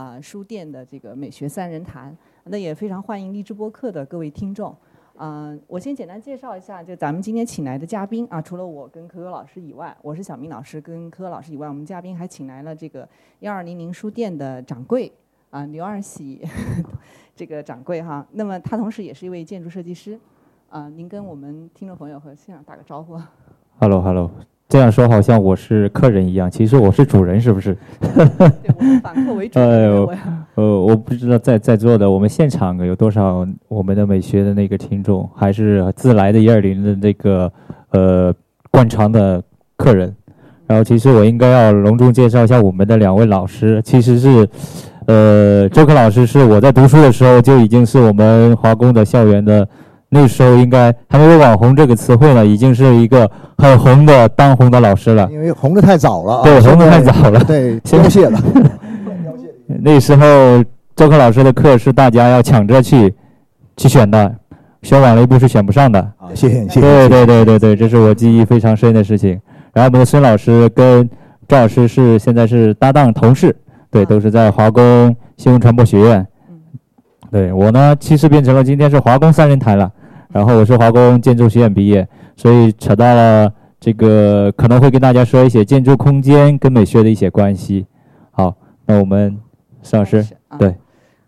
啊书店的这个美学三人谈。那也非常欢迎荔枝播客的各位听众。嗯，我先简单介绍一下，就咱们今天请来的嘉宾啊，除了我跟可可老师以外，我是小明老师跟可可老师以外，我们嘉宾还请来了这个幺二零零书店的掌柜啊刘二喜这个掌柜哈。那么他同时也是一位建筑设计师啊，您跟我们听众朋友和现场打个招呼。Hello，Hello。这样说好像我是客人一样，其实我是主人，是不是？对，我是反客为主。呃，我不知道在在座的我们现场有多少我们的美学的那个听众，还是自来的一二零的那个呃惯常的客人。然后，其实我应该要隆重介绍一下我们的两位老师，其实是呃周克老师是我在读书的时候就已经是我们华工的校园的。那时候应该还没有“网红”这个词汇呢，已经是一个很红的当红的老师了。因为红的太早了，对，红的太早了，对，凋谢了。那时候周克老师的课是大家要抢着去去选的，选晚了一步是选不上的。啊，谢谢，谢谢。对对对对对，这是我记忆非常深的事情。然后我们的孙老师跟赵老师是现在是搭档同事，对，都是在华工新闻传播学院。对我呢，其实变成了今天是华工三人谈了。然后我是华工建筑学院毕业，所以扯到了这个可能会跟大家说一些建筑空间跟美学的一些关系。好，那我们孙老师对，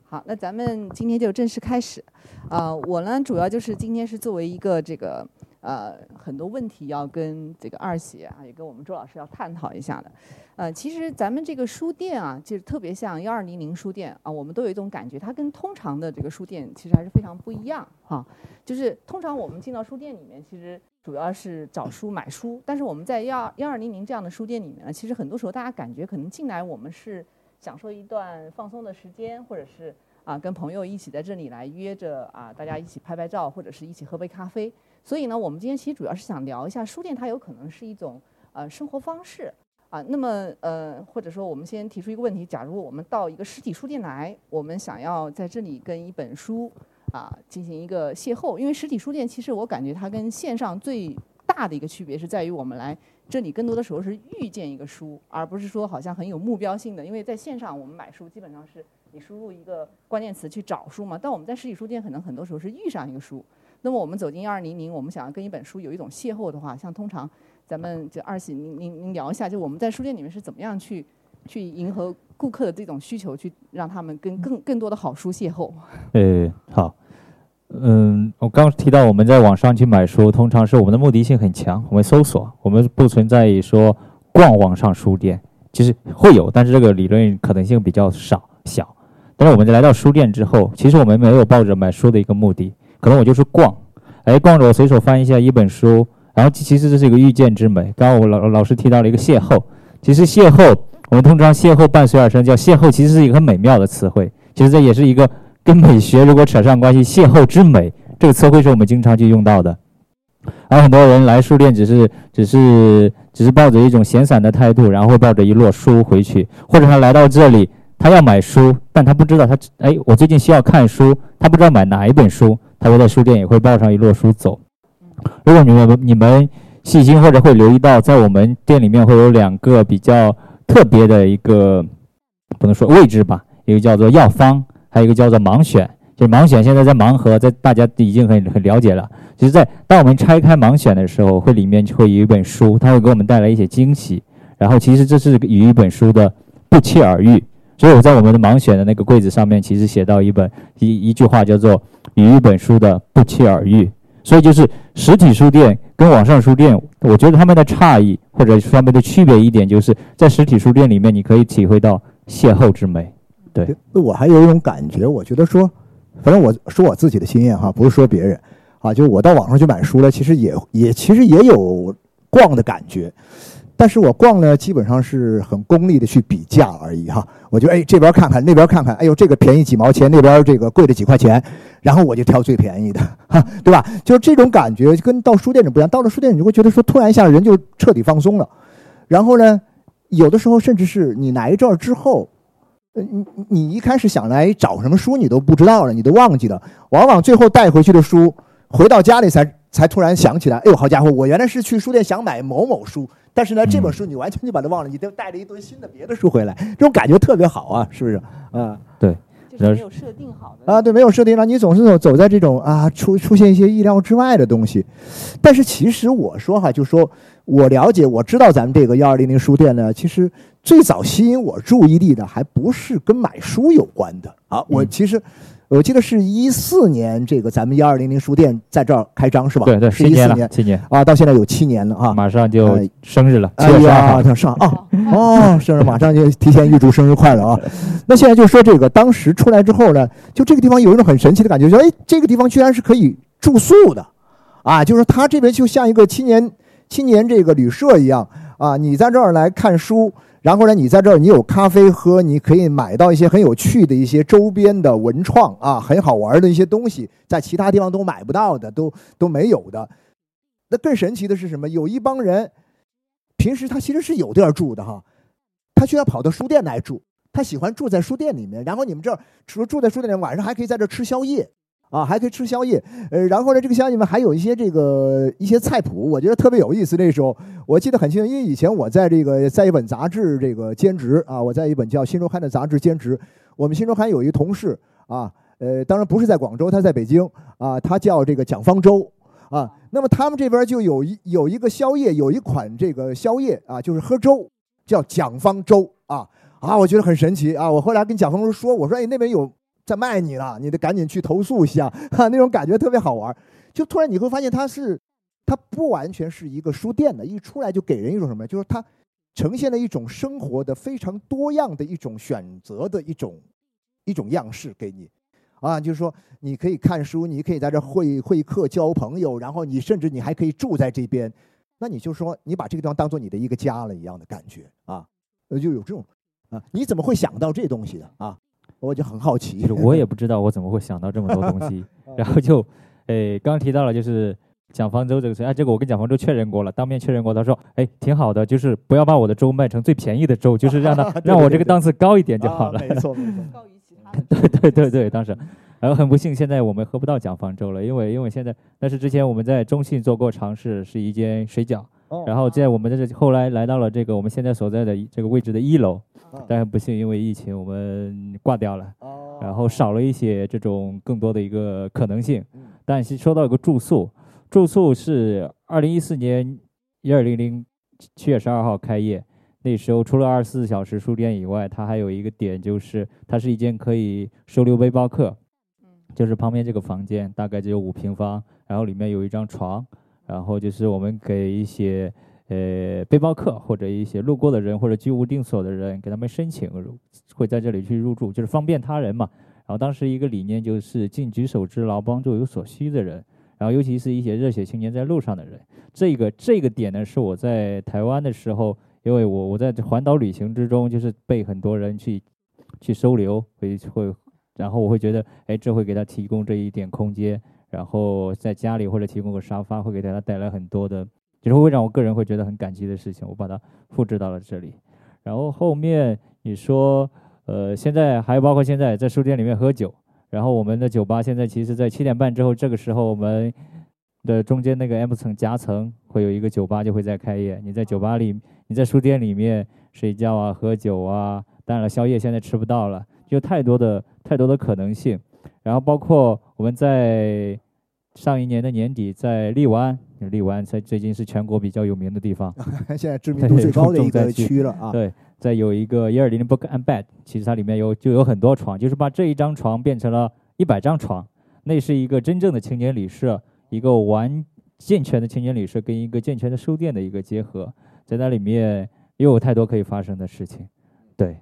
好，那咱们今天就正式开始。啊，我呢主要就是今天是作为一个这个。呃，很多问题要跟这个二喜啊，也跟我们周老师要探讨一下的。呃，其实咱们这个书店啊，就是特别像幺二零零书店啊，我们都有一种感觉，它跟通常的这个书店其实还是非常不一样哈。就是通常我们进到书店里面，其实主要是找书买书，但是我们在幺幺二零零这样的书店里面呢，其实很多时候大家感觉可能进来我们是享受一段放松的时间，或者是啊跟朋友一起在这里来约着啊大家一起拍拍照，或者是一起喝杯咖啡。所以呢，我们今天其实主要是想聊一下书店，它有可能是一种呃生活方式啊。那么呃，或者说我们先提出一个问题：假如我们到一个实体书店来，我们想要在这里跟一本书啊进行一个邂逅，因为实体书店其实我感觉它跟线上最大的一个区别是在于我们来这里更多的时候是遇见一个书，而不是说好像很有目标性的。因为在线上我们买书基本上是你输入一个关键词去找书嘛，但我们在实体书店可能很多时候是遇上一个书。那么我们走进幺二零零，我们想要跟一本书有一种邂逅的话，像通常咱们就二喜，您您您聊一下，就我们在书店里面是怎么样去去迎合顾客的这种需求，去让他们跟更更多的好书邂逅。呃，好，嗯，我刚提到我们在网上去买书，通常是我们的目的性很强，我们搜索，我们不存在于说逛网上书店，其实会有，但是这个理论可能性比较少小。但是我们来到书店之后，其实我们没有抱着买书的一个目的。可能我就是逛，哎，逛着我随手翻一下一本书，然后其实这是一个遇见之美。刚刚我老老师提到了一个邂逅，其实邂逅，我们通常邂逅伴随而生，叫邂逅，其实是一个很美妙的词汇。其实这也是一个跟美学如果扯上关系，邂逅之美这个词汇是我们经常去用到的。而很多人来书店只是只是只是抱着一种闲散的态度，然后抱着一摞书回去，或者他来到这里，他要买书，但他不知道他哎，我最近需要看书，他不知道买哪一本书。他会在书店也会抱上一摞书走。如果你们你们细心或者会留意到，在我们店里面会有两个比较特别的一个，不能说位置吧，一个叫做药方，还有一个叫做盲选。就是盲选现在在盲盒，在大家已经很很了解了。就是在当我们拆开盲选的时候，会里面会有一本书，它会给我们带来一些惊喜。然后其实这是与一本书的不期而遇。所以我在我们的盲选的那个柜子上面，其实写到一本一一句话，叫做“与一本书的不期而遇”。所以就是实体书店跟网上书店，我觉得他们的差异或者他们的区别一点，就是在实体书店里面，你可以体会到邂逅之美。对，那我还有一种感觉，我觉得说，反正我说我自己的经验哈，不是说别人啊，就我到网上去买书了，其实也也其实也有逛的感觉。但是我逛呢，基本上是很功利的去比价而已哈。我就哎这边看看，那边看看，哎呦这个便宜几毛钱，那边这个贵了几块钱，然后我就挑最便宜的，哈，对吧？就是这种感觉跟到书店里不一样。到了书店，你就会觉得说，突然一下人就彻底放松了。然后呢，有的时候甚至是你来这儿之后，呃你你一开始想来找什么书，你都不知道了，你都忘记了。往往最后带回去的书，回到家里才才突然想起来，哎呦好家伙，我原来是去书店想买某某书。但是呢，这本书你完全就把它忘了，你都带了一堆新的别的书回来，这种感觉特别好啊，是不是？啊就是没有设定好的啊，对，没有设定让你总是走走在这种啊出出现一些意料之外的东西。但是其实我说哈，就说我了解，我知道咱们这个幺二零零书店呢，其实最早吸引我注意力的还不是跟买书有关的啊，我嗯其实。我记得是一四年，这个咱们幺二零零书店在这儿开张是吧？对对，是七年了，一四年七年，啊，到现在有七年了啊。马上就哎生日了，七哎月十二呀，号。他上啊，哦哦，生日马上就提前预祝生日快乐啊！那现在就说这个，当时出来之后呢，就这个地方有一种很神奇的感觉，就哎，这个地方居然是可以住宿的，啊，就是它这边就像一个青年青年这个旅社一样啊，你在这儿来看书，然后呢，你在这儿你有咖啡喝，你可以买到一些很有趣的一些周边的文创啊，很好玩的一些东西，在其他地方都买不到的，都都没有的。那更神奇的是什么？有一帮人。平时他其实是有地儿住的哈，他居然跑到书店来住，他喜欢住在书店里面。然后你们这儿除了住在书店里，晚上还可以在这儿吃宵夜啊，还可以吃宵夜。呃，然后呢，这个宵夜里面还有一些这个一些菜谱，我觉得特别有意思。那时候我记得很清楚，因为以前我在这个在一本杂志这个兼职啊，我在一本叫《新周刊》的杂志兼职。我们《新周刊》有一个同事啊，呃，当然不是在广州，他在北京啊，他叫这个蒋方舟。啊，那么他们这边就有一有一个宵夜，有一款这个宵夜啊，就是喝粥，叫蒋方粥啊啊，我觉得很神奇啊。我后来跟蒋方舟说，我说哎那边有在卖你了，你得赶紧去投诉一下，哈、那种感觉特别好玩。就突然你会发现它是，它不完全是一个书店的，一出来就给人一种什么，就是它呈现了一种生活的非常多样的一种选择的一种一种样式给你。啊，就是说你可以看书，你可以在这会会客交朋友，然后你甚至你还可以住在这边，那你就说你把这个地方当做你的一个家了一样的感觉啊，呃，就有这种啊，你怎么会想到这东西的啊？我就很好奇。就是我也不知道我怎么会想到这么多东西，然后就，诶，刚刚提到了就是蒋方舟这个事，哎，这个我跟蒋方舟确认过了，当面确认过，他说，哎，挺好的，就是不要把我的粥卖成最便宜的粥，就是让他 对让我这个档次高一点就好了。啊没错没错。高于其他对对对对，当时，然后很不幸，现在我们喝不到蒋方舟了，因为因为现在，但是之前我们在中信做过尝试，是一间水饺，哦。然后在我们在这后来来到了这个我们现在所在的这个位置的一楼，啊但是不幸因为疫情我们挂掉了，哦。然后少了一些这种更多的一个可能性。嗯。但是说到一个住宿，住宿是二零一四年一二零零七月十二号开业，那时候除了二十四小时书店以外，它还有一个点就是它是一间可以收留背包客，嗯。就是旁边这个房间大概只有五平方，然后里面有一张床，然后就是我们给一些呃背包客或者一些路过的人或者居无定所的人，给他们申请会在这里去入住，就是方便他人嘛。然后当时一个理念就是尽举手之劳，帮助有所需的人，然后尤其是一些热血青年在路上的人。这个这个点呢，是我在台湾的时候，因为我我在环岛旅行之中，就是被很多人去去收留，会会，然后我会觉得，哎，这会给他提供这一点空间，然后在家里或者提供个沙发，会给大家带来很多的，就是会让我个人会觉得很感激的事情，我把它复制到了这里。然后后面你说，呃，现在还有包括现在在书店里面喝酒，然后我们的酒吧现在其实在七点半之后，这个时候我们的中间那个 M 层夹层会有一个酒吧就会在开业。你在酒吧里，你在书店里面睡觉啊、喝酒啊，当然了，宵夜现在吃不到了，就太多的太多的可能性。然后包括我们在上一年的年底在荔湾，荔湾在最近是全国比较有名的地方，现在知名度最高的一个区区了啊。对，在有一个一二零 Book and Bed，其实它里面有就有很多床，就是把这一张床变成了一百张床，那是一个真正的青年旅社，一个完健全的青年旅社跟一个健全的书店的一个结合，在那里面又有太多可以发生的事情。对，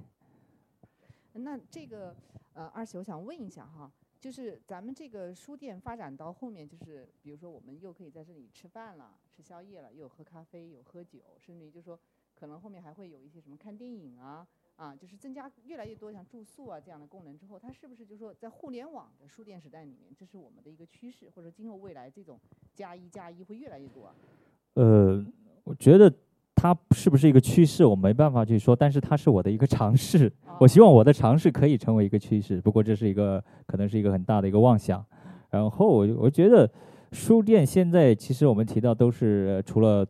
那这个呃，二喜，我想问一下哈，就是咱们这个书店发展到后面，就是比如说我们又可以在这里吃饭了、吃宵夜了，又有喝咖啡、有喝酒，甚至于就是说可能后面还会有一些什么看电影啊啊，就是增加越来越多像住宿啊这样的功能之后，它是不是就是说在互联网的书店时代里面，这是我们的一个趋势，或者今后未来这种加一加一会越来越多啊？呃，我觉得它是不是一个趋势，我没办法去说，但是它是我的一个尝试。我希望我的尝试可以成为一个趋势，不过这是一个可能是一个很大的一个妄想。然后我我觉得书店现在其实我们提到都是呃除了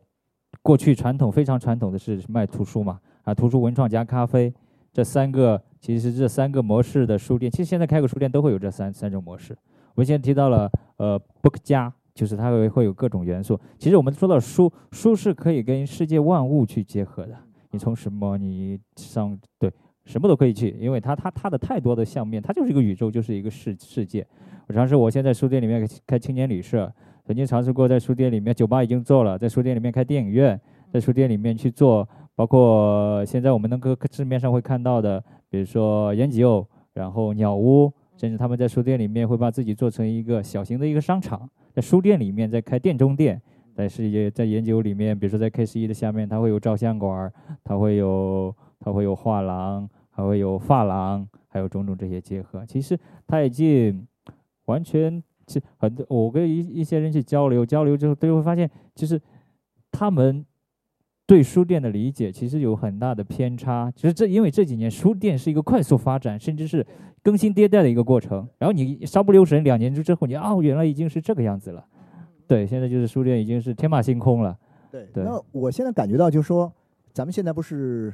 过去传统非常传统的是卖图书嘛啊，图书文创加咖啡这三个其实这三个模式的书店，其实现在开个书店都会有这三三种模式。我们现在提到了呃 book 家，就是它会会有各种元素。其实我们说到书，书是可以跟世界万物去结合的。你从什么，你上对什么都可以去，因为它它它的太多的相面，它就是一个宇宙，就是一个世世界。我尝试我现在书店里面开青年旅社，曾经尝试过在书店里面，酒吧已经做了，在书店里面开电影院，在书店里面去做，包括现在我们能够市面上会看到的，比如说延吉欧，然后鸟屋，甚至他们在书店里面会把自己做成一个小型的一个商场，在书店里面在开店中店。在世界，在研究里面，比如说在 K 十一的下面，它会有照相馆，它会有它会有画廊，还会有发廊，还有种种这些结合。其实它已经完全其实很多。我跟一一些人去交流交流之后，都会发现，其实他们对书店的理解其实有很大的偏差。其实这因为这几年书店是一个快速发展，甚至是更新迭代的一个过程。然后你稍不留神，两年之后，你哦，原来已经是这个样子了。对，现在就是书店已经是天马行空了。对，那我现在感觉到就是说，咱们现在不是，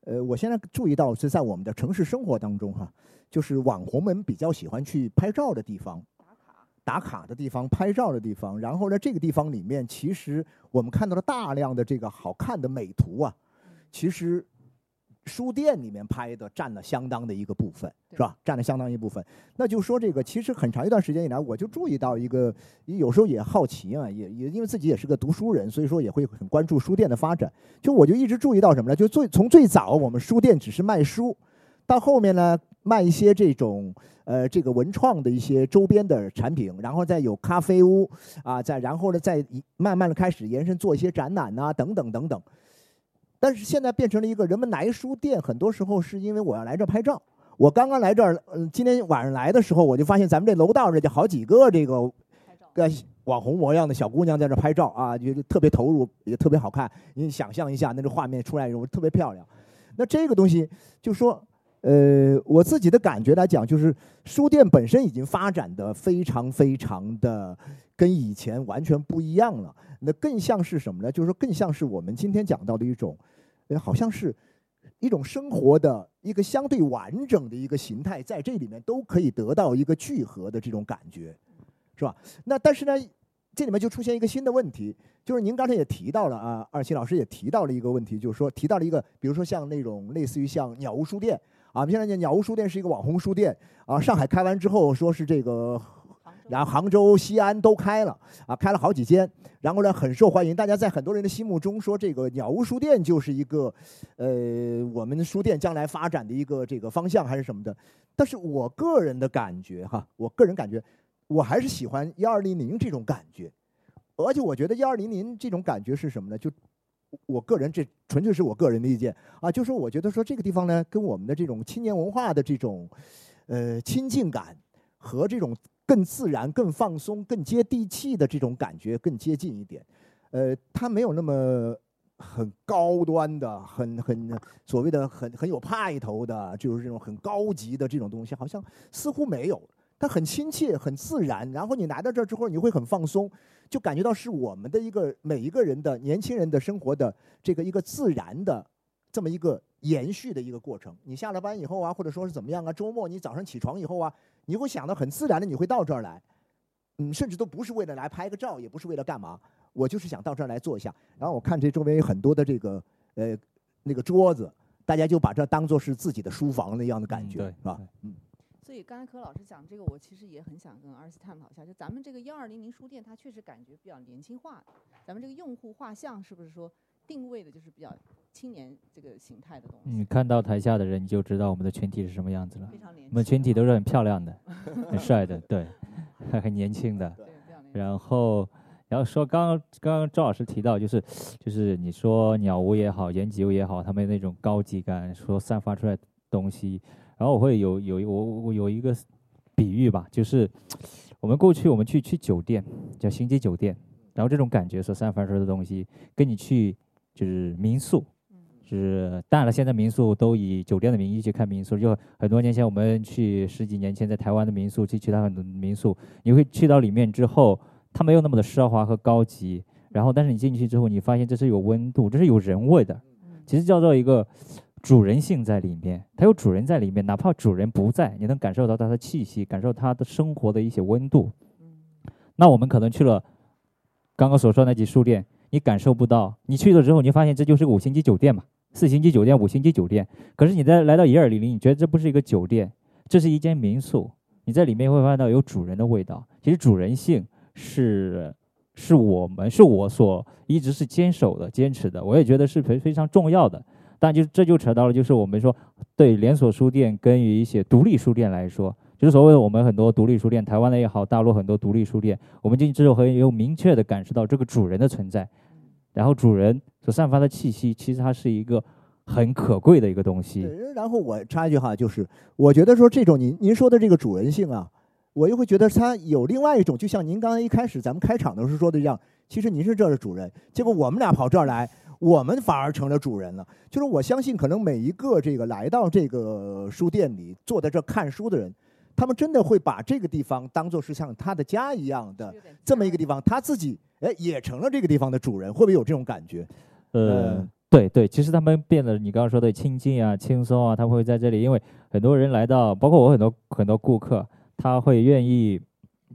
呃，我现在注意到是在我们的城市生活当中哈，就是网红们比较喜欢去拍照的地方，打卡的地方，拍照的地方。然后呢，这个地方里面其实我们看到了大量的这个好看的美图啊，其实。书店里面拍的占了相当的一个部分，是吧？占了相当一部分。那就说这个，其实很长一段时间以来，我就注意到一个，有时候也好奇啊，也也因为自己也是个读书人，所以说也会很关注书店的发展。就我就一直注意到什么呢？就最从最早我们书店只是卖书，到后面呢卖一些这种呃这个文创的一些周边的产品，然后再有咖啡屋啊，再然后呢再慢慢的开始延伸做一些展览呐等等等等。但是现在变成了一个人们来书店，很多时候是因为我要来这儿拍照。我刚刚来这儿，嗯，今天晚上来的时候，我就发现咱们这楼道这就好几个这个，个网红模样的小姑娘在这拍照啊，就特别投入，也特别好看。你想象一下，那个画面出来时候特别漂亮。那这个东西，就说，呃，我自己的感觉来讲，就是书店本身已经发展的非常非常的跟以前完全不一样了。那更像是什么呢？就是说，更像是我们今天讲到的一种，呃，好像是一种生活的一个相对完整的一个形态，在这里面都可以得到一个聚合的这种感觉，是吧？那但是呢，这里面就出现一个新的问题，就是您刚才也提到了啊，二七老师也提到了一个问题，就是说提到了一个，比如说像那种类似于像鸟屋书店啊，我们现在讲鸟屋书店是一个网红书店啊，上海开完之后说是这个。然后杭州、西安都开了啊，开了好几间，然后呢很受欢迎。大家在很多人的心目中说，这个鸟屋书店就是一个，呃，我们书店将来发展的一个这个方向还是什么的。但是我个人的感觉哈，我个人感觉，我还是喜欢幺二零零这种感觉。而且我觉得幺二零零这种感觉是什么呢？就我个人这纯粹是我个人的意见啊，就说我觉得说这个地方呢，跟我们的这种青年文化的这种呃亲近感和这种。更自然、更放松、更接地气的这种感觉更接近一点，呃，它没有那么很高端的、很很所谓的很很有派头的，就是这种很高级的这种东西，好像似乎没有。它很亲切、很自然，然后你来到这儿之后，你会很放松，就感觉到是我们的一个每一个人的年轻人的生活的这个一个自然的这么一个延续的一个过程。你下了班以后啊，或者说是怎么样啊，周末你早上起床以后啊。你会想到很自然的，你会到这儿来，嗯，甚至都不是为了来拍个照，也不是为了干嘛，我就是想到这儿来坐一下。然后我看这周围有很多的这个呃那个桌子，大家就把这当做是自己的书房那样的感觉，是吧？嗯。所以刚才柯老师讲这个，我其实也很想跟二次探讨一下，就咱们这个幺二零零书店，它确实感觉比较年轻化，咱们这个用户画像是不是说定位的就是比较？青年这个形态的东西，你看到台下的人，你就知道我们的群体是什么样子了。非常年轻，我们群体都是很漂亮的，很帅的，对，很年轻的。然后，然后说刚刚刚刚赵老师提到，就是就是你说鸟屋也好，延吉屋也好，他们那种高级感，说散发出来东西。然后我会有有我我有一个比喻吧，就是 我们过去我们去去酒店叫星级酒店，然后这种感觉所散发出来的东西，跟你去就是民宿。就是，当然了，现在民宿都以酒店的名义去看民宿。就很多年前，我们去十几年前在台湾的民宿，去其他很多民宿，你会去到里面之后，它没有那么的奢华和高级。然后，但是你进去之后，你发现这是有温度，这是有人味的。其实叫做一个主人性在里面，它有主人在里面，哪怕主人不在，你能感受到它的气息，感受它的生活的一些温度。那我们可能去了刚刚所说那几书店，你感受不到，你去了之后，你发现这就是个五星级酒店嘛，四星级酒店、五星级酒店。可是你在来到一二零零，你觉得这不是一个酒店，这是一间民宿。你在里面会发现到有主人的味道。其实主人性是是我们是我所一直是坚守的、坚持的，我也觉得是非非常重要的。但就这就扯到了，就是我们说对连锁书店跟于一些独立书店来说，就是所谓的我们很多独立书店，台湾的也好，大陆很多独立书店，我们进去之后很有明确的感受到这个主人的存在，然后主人所散发的气息，其实它是一个很可贵的一个东西。对，然后我插一句哈，就是我觉得说这种您您说的这个主人性啊，我又会觉得它有另外一种，就像您刚才一开始咱们开场的时候说的一样，其实您是这儿的主人，结果我们俩跑这儿来。我们反而成了主人了。就是我相信，可能每一个这个来到这个书店里坐在这看书的人，他们真的会把这个地方当做是像他的家一样的这么一个地方，他自己哎也成了这个地方的主人，会不会有这种感觉？呃，对对，其实他们变得你刚刚说的亲近啊、轻松啊，他们会在这里，因为很多人来到，包括我很多很多顾客，他会愿意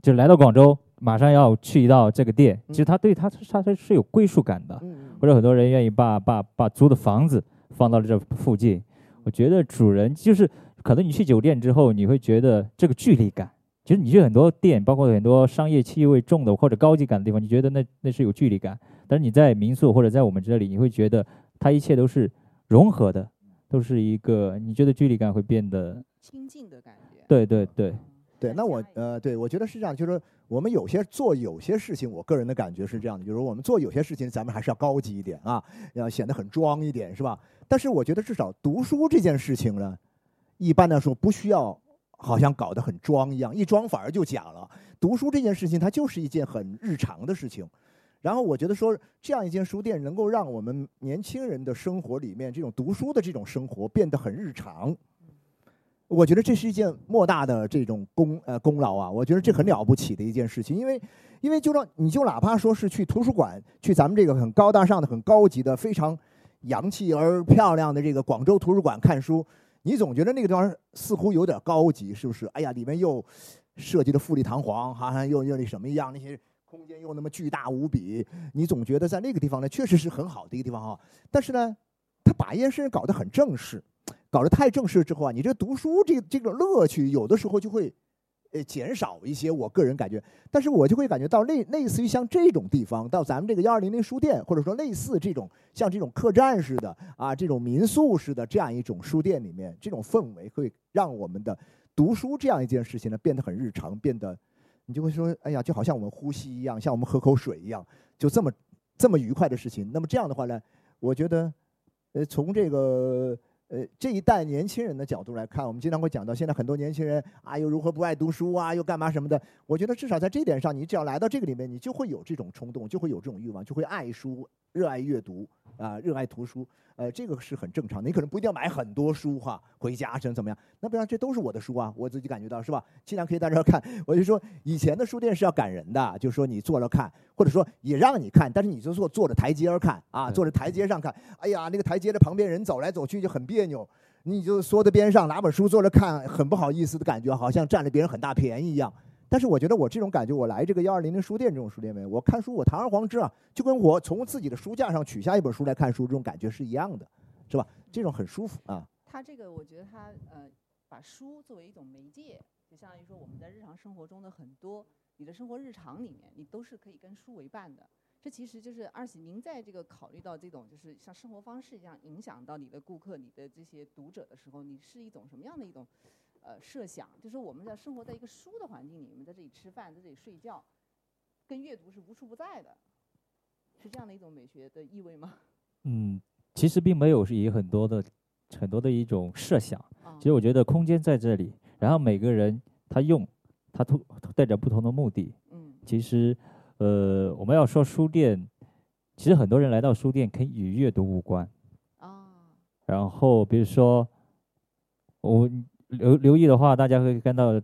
就来到广州。马上要去到这个店，其实他对他他他是有归属感的，或者很多人愿意把把把租的房子放到了这附近。我觉得主人就是可能你去酒店之后，你会觉得这个距离感。其实你去很多店，包括很多商业气味重的或者高级感的地方，你觉得那那是有距离感。但是你在民宿或者在我们这里，你会觉得它一切都是融合的，都是一个你觉得距离感会变得亲近的感觉。对对对。对，那我呃，对我觉得是这样，就是我们有些做有些事情，我个人的感觉是这样的，就是我们做有些事情，咱们还是要高级一点啊，要显得很装一点，是吧？但是我觉得至少读书这件事情呢，一般来说不需要好像搞得很装一样，一装反而就假了。读书这件事情，它就是一件很日常的事情。然后我觉得说，这样一间书店能够让我们年轻人的生活里面这种读书的这种生活变得很日常。我觉得这是一件莫大的这种功呃功劳啊！我觉得这很了不起的一件事情，因为因为就说你就哪怕说是去图书馆，去咱们这个很高大上的、很高级的、非常洋气而漂亮的这个广州图书馆看书，你总觉得那个地方似乎有点高级，是不是？哎呀，里面又设计的富丽堂皇，好像又又那什么一样，那些空间又那么巨大无比，你总觉得在那个地方呢，确实是很好的一个地方哈。但是呢，他把一件事搞得很正式。搞得太正式之后啊，你这读书这这个乐趣有的时候就会，呃减少一些。我个人感觉，但是我就会感觉到类类似于像这种地方，到咱们这个幺二零零书店，或者说类似这种像这种客栈似的啊，这种民宿似的这样一种书店里面，这种氛围会让我们的读书这样一件事情呢变得很日常，变得你就会说，哎呀，就好像我们呼吸一样，像我们喝口水一样，就这么这么愉快的事情。那么这样的话呢，我觉得，呃，从这个。呃，这一代年轻人的角度来看，我们经常会讲到，现在很多年轻人啊，又如何不爱读书啊，又干嘛什么的。我觉得至少在这点上，你只要来到这个里面，你就会有这种冲动，就会有这种欲望，就会爱书，热爱阅读啊，热爱图书。呃，这个是很正常的。你可能不一定要买很多书哈，回家怎么怎么样？那不然这都是我的书啊，我自己感觉到是吧？尽量可以在这儿看。我就说，以前的书店是要赶人的，就是说你坐着看，或者说也让你看，但是你就坐坐着台阶儿看啊，坐着台阶上看。哎呀，那个台阶的旁边人走来走去就很别扭，你就缩在边上拿本书坐着看，很不好意思的感觉，好像占了别人很大便宜一样。但是我觉得我这种感觉，我来这个幺二零零书店这种书店里面，我看书我堂而皇之啊，就跟我从自己的书架上取下一本书来看书这种感觉是一样的，是吧？这种很舒服啊。他这个我觉得他呃，把书作为一种媒介，就相当于说我们在日常生活中的很多你的生活日常里面，你都是可以跟书为伴的。这其实就是二喜，您在这个考虑到这种就是像生活方式一样影响到你的顾客、你的这些读者的时候，你是一种什么样的一种？呃，设想就是我们在生活在一个书的环境里，我们在这里吃饭，在这里睡觉，跟阅读是无处不在的，是这样的一种美学的意味吗？嗯，其实并没有是以很多的很多的一种设想。其实我觉得空间在这里，然后每个人他用他都带着不同的目的。嗯，其实呃，我们要说书店，其实很多人来到书店可以与阅读无关。啊。然后比如说我。留留意的话，大家会看到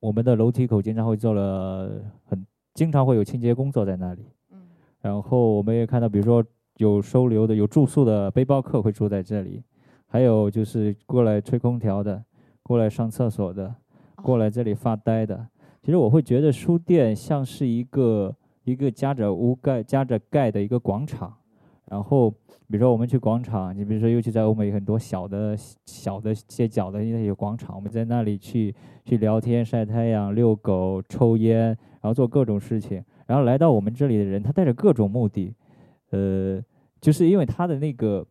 我们的楼梯口经常会做了很，经常会有清洁工作在那里。嗯。然后我们也看到，比如说有收留的、有住宿的背包客会住在这里，还有就是过来吹空调的，过来上厕所的，过来这里发呆的。其实我会觉得书店像是一个一个夹着屋盖、夹着盖的一个广场。然后，比如说我们去广场，你比如说尤其在欧美很多小的小的街角的那些广场，我们在那里去去聊天、晒太阳、遛狗、抽烟，然后做各种事情。然后来到我们这里的人，他带着各种目的，呃，就是因为他的那个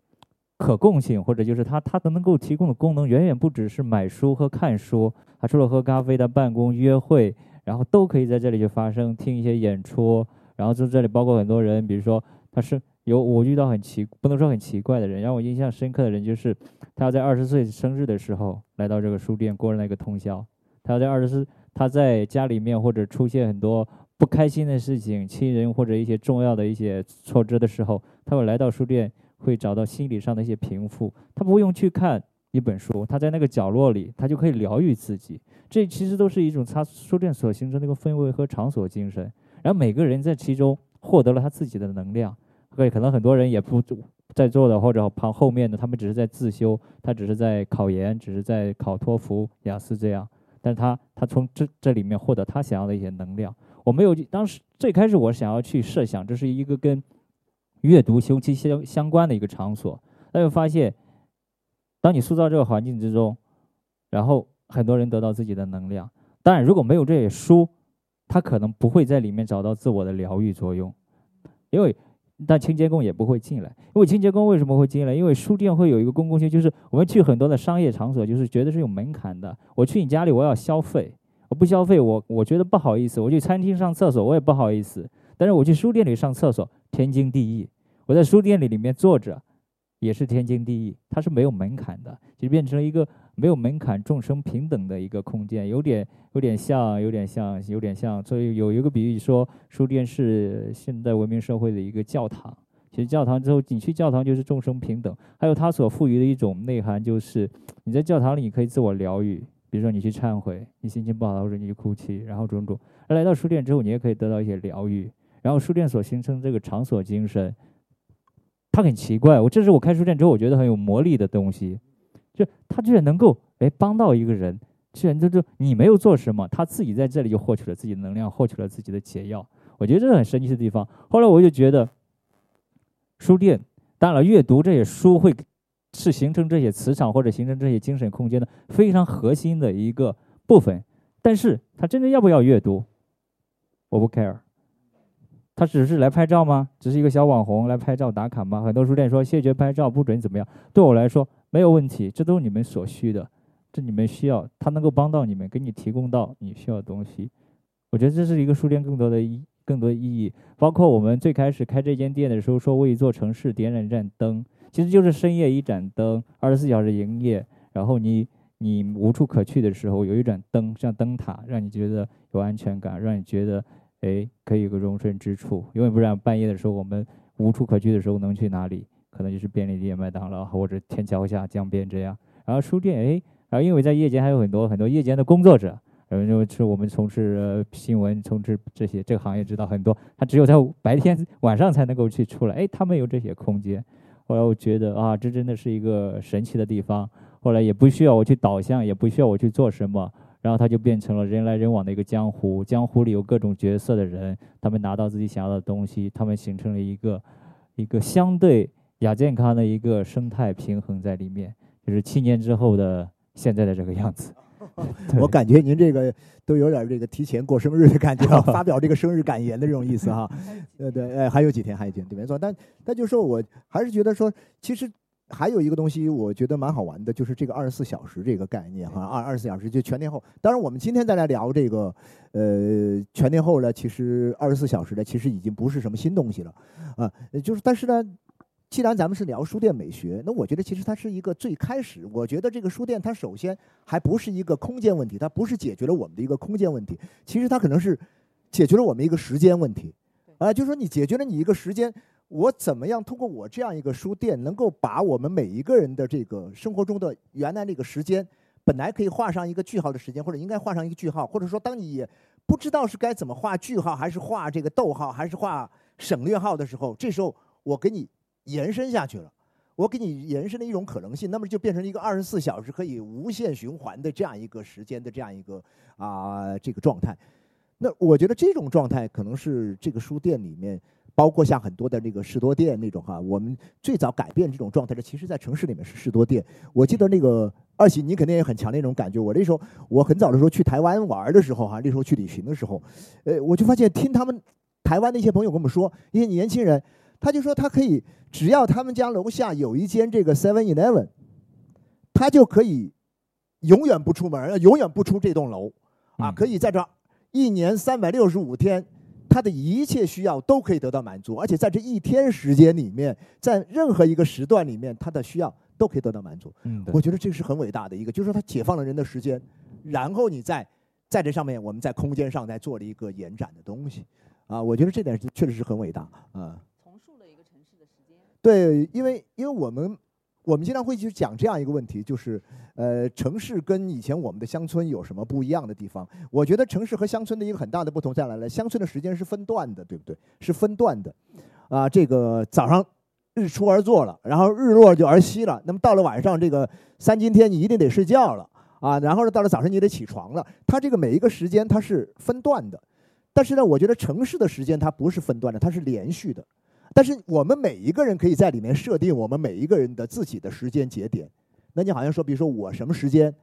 可供性，或者就是他他能够提供的功能，远远不只是买书和看书。他除了喝咖啡的办公、约会，然后都可以在这里就发生，听一些演出。然后在这里包括很多人，比如说他是。有我遇到很奇，不能说很奇怪的人，让我印象深刻的人就是，他要在二十岁生日的时候来到这个书店过那个通宵。他在二十四，他在家里面或者出现很多不开心的事情，亲人或者一些重要的一些挫折的时候，他会来到书店，会找到心理上的一些平复。他不用去看一本书，他在那个角落里，他就可以疗愈自己。这其实都是一种他书店所形成的一个氛围和场所精神。然后每个人在其中获得了他自己的能量。对，可能很多人也不在座的，或者旁后面的，他们只是在自修，他只是在考研，只是在考托福、雅思这样。但是他他从这这里面获得他想要的一些能量。我没有当时最开始我想要去设想，这是一个跟阅读休息相相关的一个场所。但又发现，当你塑造这个环境之中，然后很多人得到自己的能量。当然，如果没有这些书，他可能不会在里面找到自我的疗愈作用，因为。但清洁工也不会进来，因为清洁工为什么会进来？因为书店会有一个公共性，就是我们去很多的商业场所，就是觉得是有门槛的。我去你家里，我要消费，我不消费，我我觉得不好意思。我去餐厅上厕所，我也不好意思。但是我去书店里上厕所，天经地义。我在书店里里面坐着。也是天经地义，它是没有门槛的，就变成了一个没有门槛、众生平等的一个空间，有点有点像，有点像，有点像。所以有一个比喻说，书店是现代文明社会的一个教堂。其实教堂之后，你去教堂就是众生平等，还有它所赋予的一种内涵，就是你在教堂里你可以自我疗愈，比如说你去忏悔，你心情不好或者你去哭泣，然后种种。而来到书店之后，你也可以得到一些疗愈。然后书店所形成这个场所精神。他很奇怪，我这是我开书店之后，我觉得很有魔力的东西，就他居然能够哎帮到一个人，居然就就你没有做什么，他自己在这里就获取了自己的能量，获取了自己的解药，我觉得这是很神奇的地方。后来我就觉得，书店当然阅读这些书会是形成这些磁场或者形成这些精神空间的非常核心的一个部分，但是他真的要不要阅读，我不 care。他只是来拍照吗？只是一个小网红来拍照打卡吗？很多书店说谢绝拍照，不准怎么样。对我来说没有问题，这都是你们所需的，这你们需要，他能够帮到你们，给你提供到你需要的东西。我觉得这是一个书店更多的意，更多意义。包括我们最开始开这间店的时候，说为一座城市点燃一盏灯，其实就是深夜一盏灯，二十四小时营业。然后你你无处可去的时候，有一盏灯像灯塔，让你觉得有安全感，让你觉得。哎，可以有个容身之处，因为不然半夜的时候我们无处可去的时候能去哪里？可能就是便利店、麦当劳或者天桥下江边这样。然后书店，哎，然后因为在夜间还有很多很多夜间的工作者，因为是我们从事新闻、从事这些这个行业，知道很多，他只有在白天晚上才能够去出来。哎，他们有这些空间。后来我觉得啊，这真的是一个神奇的地方。后来也不需要我去导向，也不需要我去做什么。然后它就变成了人来人往的一个江湖，江湖里有各种角色的人，他们拿到自己想要的东西，他们形成了一个一个相对亚健康的一个生态平衡在里面，就是七年之后的现在的这个样子。我感觉您这个都有点这个提前过生日的感觉，发表这个生日感言的这种意思哈。呃对，哎还有几天，还有几天，对没错。但但就说我还是觉得说，其实。还有一个东西，我觉得蛮好玩的，就是这个二十四小时这个概念哈，二二十四小时就全天候。当然，我们今天再来聊这个，呃，全天候呢，其实二十四小时呢，其实已经不是什么新东西了，啊，就是但是呢，既然咱们是聊书店美学，那我觉得其实它是一个最开始，我觉得这个书店它首先还不是一个空间问题，它不是解决了我们的一个空间问题，其实它可能是解决了我们一个时间问题，啊，就是说你解决了你一个时间。我怎么样通过我这样一个书店，能够把我们每一个人的这个生活中的原来那个时间，本来可以画上一个句号的时间，或者应该画上一个句号，或者说当你不知道是该怎么画句号，还是画这个逗号，还是画省略号的时候，这时候我给你延伸下去了。我给你延伸了一种可能性，那么就变成一个二十四小时可以无限循环的这样一个时间的这样一个啊这个状态。那我觉得这种状态可能是这个书店里面，包括像很多的那个士多店那种哈，我们最早改变这种状态的，其实在城市里面是士多店。我记得那个二喜，你肯定也很强烈那种感觉。我那时候我很早的时候去台湾玩的时候哈，那时候去旅行的时候，呃，我就发现听他们台湾的一些朋友跟我们说，一些年轻人，他就说他可以，只要他们家楼下有一间这个 Seven Eleven，他就可以永远不出门，永远不出这栋楼，啊，嗯可以在这儿一年三百六十五天，他的一切需要都可以得到满足，而且在这一天时间里面，在任何一个时段里面，他的需要都可以得到满足。嗯，我觉得这是很伟大的一个，就是说他解放了人的时间，然后你在在这上面，我们在空间上再做了一个延展的东西，啊，我觉得这点是确实是很伟大啊。重塑了一个城市的时间。对，因为因为我们我们经常会去讲这样一个问题，就是呃，城市跟以前我们的乡村有什么不一样的地方？我觉得城市和乡村的一个很大的不同在哪呢？乡村的时间是分段的，对不对？是分段的，啊，这个早上日出而作了，然后日落就而息了。那么到了晚上，这个三更天你一定得睡觉了啊，然后呢，到了早上你得起床了。它这个每一个时间它是分段的，但是呢，我觉得城市的时间它不是分段的，它是连续的。但是我们每一个人可以在里面设定我们每一个人的自己的时间节点。那你好像说，比如说我什么时间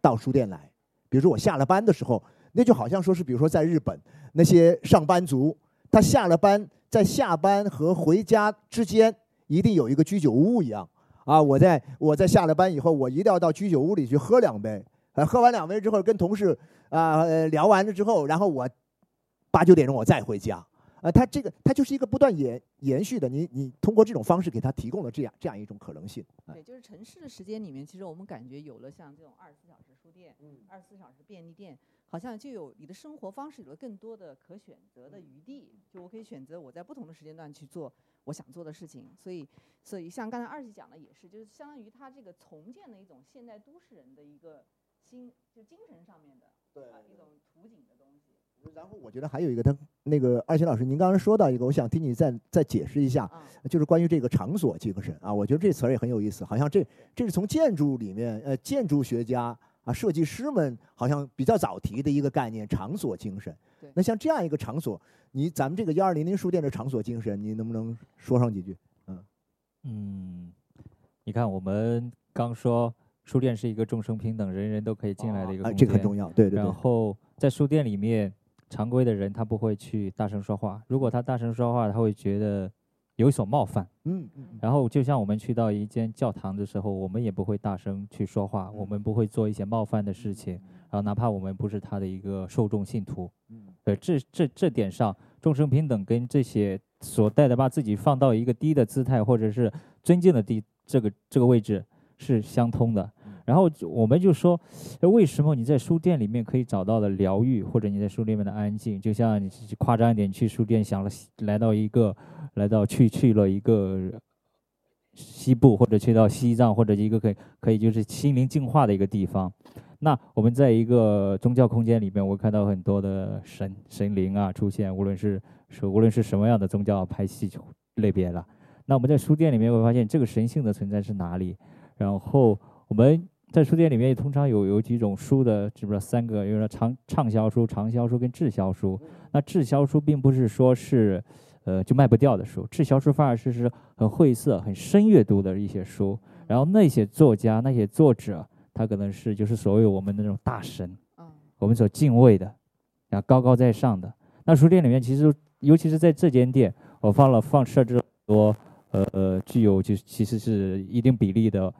到书店来，比如说我下了班的时候，那就好像说是，比如说在日本那些上班族，他下了班，在下班和回家之间一定有一个居酒屋一样啊。我在我在下了班以后，我一定要到居酒屋里去喝两杯，呃，喝完两杯之后跟同事啊、聊完了之后，然后我八九点钟我再回家。呃，它这个它就是一个不断延延续的，你你通过这种方式给它提供了这样这样一种可能性。啊对，就是城市的时间里面，其实我们感觉有了像这种二十四小时书店、嗯二十四小时便利店，好像就有你的生活方式有了更多的可选择的余地。就我可以选择我在不同的时间段去做我想做的事情。所以，所以像刚才二喜讲的也是，就是相当于它这个重建了一种现代都市人的一个心，就精神上面的对啊一种图景的东西。然后我觉得还有一个，他那个二琴老师，您刚刚说到一个，我想听你再再解释一下，啊，就是关于这个场所精神啊，我觉得这词儿也很有意思，好像这这是从建筑里面，呃，建筑学家啊，设计师们好像比较早提的一个概念，场所精神对。那像这样一个场所，你咱们这个幺二零零书店的场所精神，你能不能说上几句？嗯嗯，你看我们刚说书店是一个众生平等、人人都可以进来的一个啊，空间，这个很重要，对对对然。后在书店里面，常规的人他不会去大声说话，如果他大声说话，他会觉得有所冒犯。嗯嗯嗯然后就像我们去到一间教堂的时候，我们也不会大声去说话，我们不会做一些冒犯的事情，然后哪怕我们不是他的一个受众信徒，嗯对，这这这点上，众生平等跟这些所带的把自己放到一个低的姿态或者是尊敬的低这个这个位置是相通的。然后我们就说，为什么你在书店里面可以找到的疗愈，或者你在书店里面的安静，就像你夸张一点去书店想了来到一个来到去去了一个西部或者去到西藏或者一个可以可以就是心灵净化的一个地方。那我们在一个宗教空间里面，我看到很多的神神灵啊出现，无论是是无论是什么样的宗教派系类别了。那我们在书店里面会发现这个神性的存在是哪里？然后我们在书店里面通常有有几种书的，知不知道？三个，有了畅畅销书、畅销书跟滞销书。那滞销书并不是说是，呃，就卖不掉的书，滞销书反而是是很晦涩、很深阅读的一些书。然后那些作家、那些作者，他可能是就是所谓我们的那种大神，嗯，我们所敬畏的，啊，高高在上的。那书店里面其实，尤其是在这间店，我放了放设置了很多，呃呃，具有就其实是一定比例的，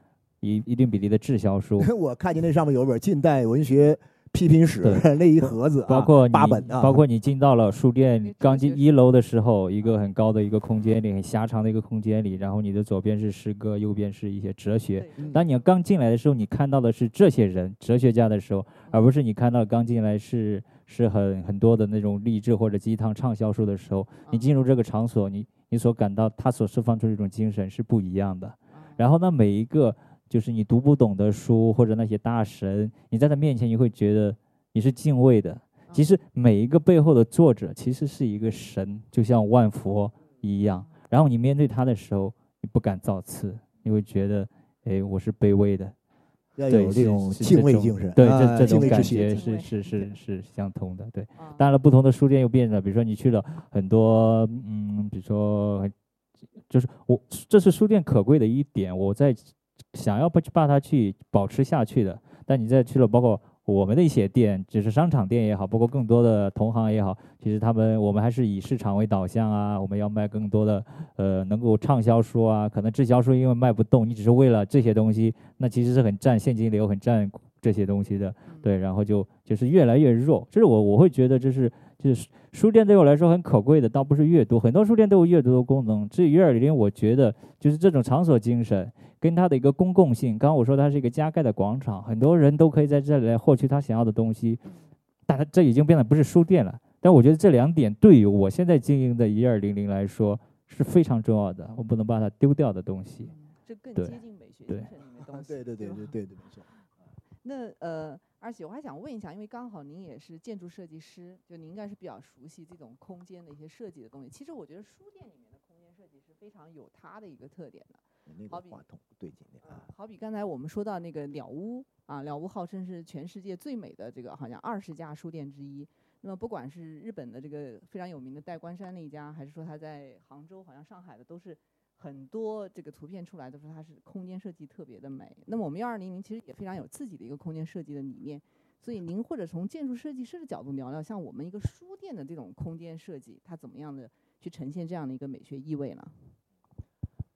一一定比例的滞销书。我看见那上面有本近代文学批评史对那一盒子啊，包括你八本啊，包括你进到了书店对刚进一楼的时候，一个很高的一个空间里，很狭长的一个空间里，然后你的左边是诗歌，右边是一些哲学。当你刚进来的时候，你看到的是这些人，哲学家的时候，而不是你看到刚进来是是很很多的那种励志或者鸡汤畅销书的时候，你嗯进入这个场所，你你所感到他所释放出的一种精神是不一样的。嗯然后呢，每一个就是你读不懂的书或者那些大神，你在他面前你会觉得你是敬畏的。其实每一个背后的作者其实是一个神，就像万佛一样。然后你面对他的时候，你不敢造次，你会觉得，哎，我是卑微的。要有这种敬畏精神，对，啊这这种感觉是是是是相通的。对，啊当然了，不同的书店又变了。比如说你去了很多，嗯，比如说，就是我这是书店可贵的一点，我在想要不把它去保持下去的。但你再去了，包括我们的一些店，只是商场店也好，包括更多的同行也好，其实他们我们还是以市场为导向啊，我们要卖更多的呃能够畅销书啊，可能滞销书因为卖不动，你只是为了这些东西，那其实是很占现金流、很占这些东西的。对，然后就就是越来越弱。这是我我会觉得，就是就是书店对我来说很可贵的，倒不是阅读，很多书店都有阅读的功能。至于二零，我觉得就是这种场所精神跟它的一个公共性。刚刚我说它是一个加盖的广场，很多人都可以在这里来获取他想要的东西，但它这已经变得不是书店了。但我觉得这两点对于我现在经营的一二零零来说是非常重要的，我不能把它丢掉的东西。这更接近美学对精神里面的东西。对对对对对，没错。那呃，而且我还想问一下，因为刚好您也是建筑设计师，就您应该是比较熟悉这种空间的一些设计的东西。其实我觉得书店里面的空间设计是非常有它的一个特点的。好比个话筒不对劲点啊。好比刚才我们说到那个鸟屋啊，鸟屋号称是全世界最美的这个好像二十家书店之一。那么不管是日本的这个非常有名的代官山那一家，还是说它在杭州、好像上海的，都是很多这个图片出来都说它是空间设计特别的美。那么我们幺二零零其实也非常有自己的一个空间设计的理念。所以您或者从建筑设计师的角度聊聊，像我们一个书店的这种空间设计，它怎么样的去呈现这样的一个美学意味呢？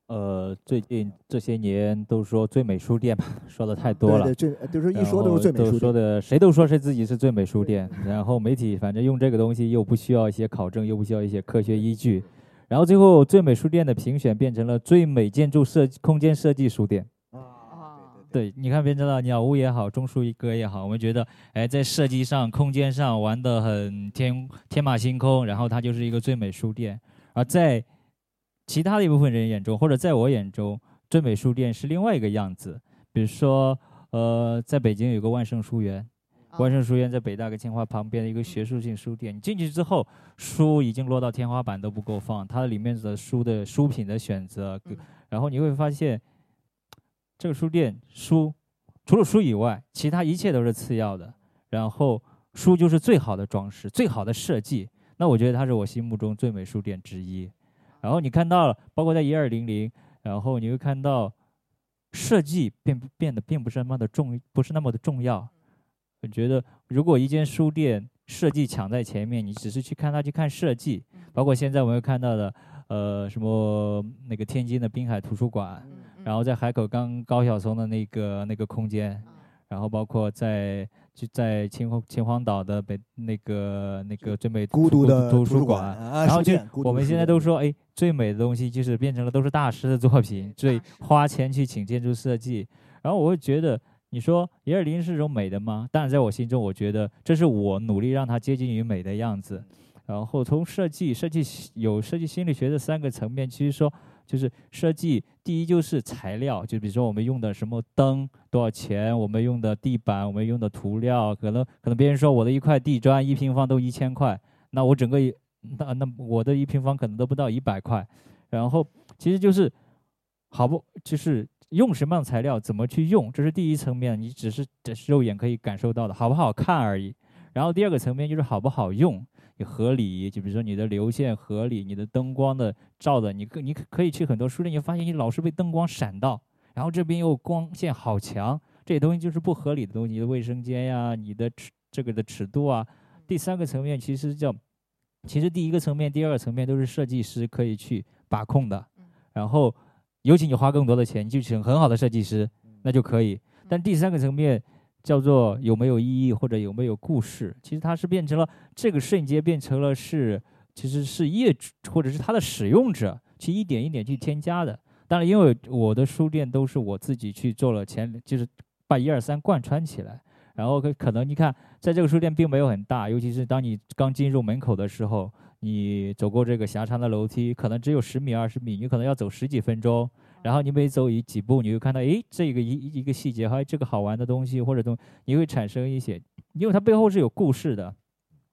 呃，最近这些年都说最美书店嘛，说的太多了。对对，这就是一说都是最美后书店。说的，谁都说是自己是最美书店，然后媒体反正用这个东西又不需要一些考证，又不需要一些科学依据，然后最后最美书店的评选变成了最美建筑设计空间设计书店。啊，对，你看变成了鸟屋也好，中书一哥也好，我们觉得，哎，在设计上、空间上玩得很天天马行空，然后它就是一个最美书店。而在其他的一部分人眼中，或者在我眼中，最美书店是另外一个样子。比如说，呃，在北京有个万盛书园，啊万盛书园在北大跟清华旁边的一个学术性书店，你进去之后，书已经落到天花板都不够放，它里面的书的书品的选择，嗯然后你会发现，这个书店书除了书以外，其他一切都是次要的，然后书就是最好的装饰，最好的设计。那我觉得它是我心目中最美书店之一。然后你看到了，包括在一二零零，然后你会看到设计变不变得并不是那么的重，不是那么的重要。我觉得，如果一间书店设计抢在前面，你只是去看它去看设计，包括现在我们会看到的，呃，什么那个天津的滨海图书馆，然后在海口刚高晓松的那个那个空间，啊然后包括在就在秦皇秦皇岛的北那个那个最美孤独的图书馆。啊，然后就我们现在都说，哎，最美的东西就是变成了都是大师的作品，最花钱去请建筑设计。然后我会觉得，你说一二零是一种美的吗？当然，在我心中，我觉得这是我努力让它接近于美的样子。然后从设计，设计有设计心理学的三个层面，其实说就是设计，第一就是材料，就比如说我们用的什么灯多少钱，我们用的地板，我们用的涂料，可能可能别人说我的一块地砖一平方都一千块，那我整个一那那我的一平方可能都不到一百块，然后其实就是好不就是用什么样的材料，怎么去用，这是第一层面，你只是这肉眼可以感受到的，好不好看而已。然后第二个层面就是好不好用，你合理，就比如说你的流线合理，你的灯光的照的，你可你可以去很多书店，你发现你老是被灯光闪到，然后这边又光线好强，这些东西就是不合理的东西，你的卫生间呀，你的尺这个的尺度啊。第三个层面其实叫，其实第一个层面、第二个层面都是设计师可以去把控的嗯，然后尤其你花更多的钱，你就请很好的设计师，那就可以。但第三个层面叫做有没有意义或者有没有故事，其实它是变成了这个瞬间变成了是其实是业主或者是它的使用者去一点一点去添加的。当然，因为我的书店都是我自己去做了前，就是把一二三贯穿起来。然后可可能你看，在这个书店并没有很大，尤其是当你刚进入门口的时候，你走过这个狭长的楼梯，可能只有十米、二十米，你可能要走十几分钟。然后你每走一几步，你会看到，诶，这个一一个细节，还有这个好玩的东西或者东，你会产生一些，因为它背后是有故事的。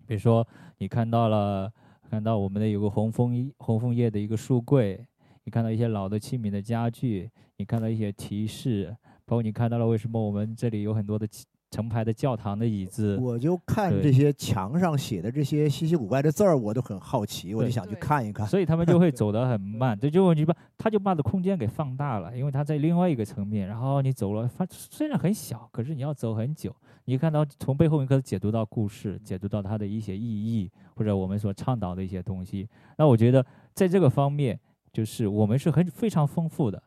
比如说，你看到了，看到我们的有个红枫红枫叶的一个书柜，你看到一些老的器皿的家具，你看到一些提示，包括你看到了为什么我们这里有很多的成排的教堂的椅子。我就看这些墙上写的这些稀奇古怪的字儿，我都很好奇，我就想去看一看。所以他们就会走得很慢，这就你把他就把的空间给放大了，因为他在另外一个层面。然后你走了，发虽然很小，可是你要走很久。你看到从背后你可以解读到故事，解读到它的一些意义，或者我们所倡导的一些东西。那我觉得在这个方面，就是我们是很非常丰富的。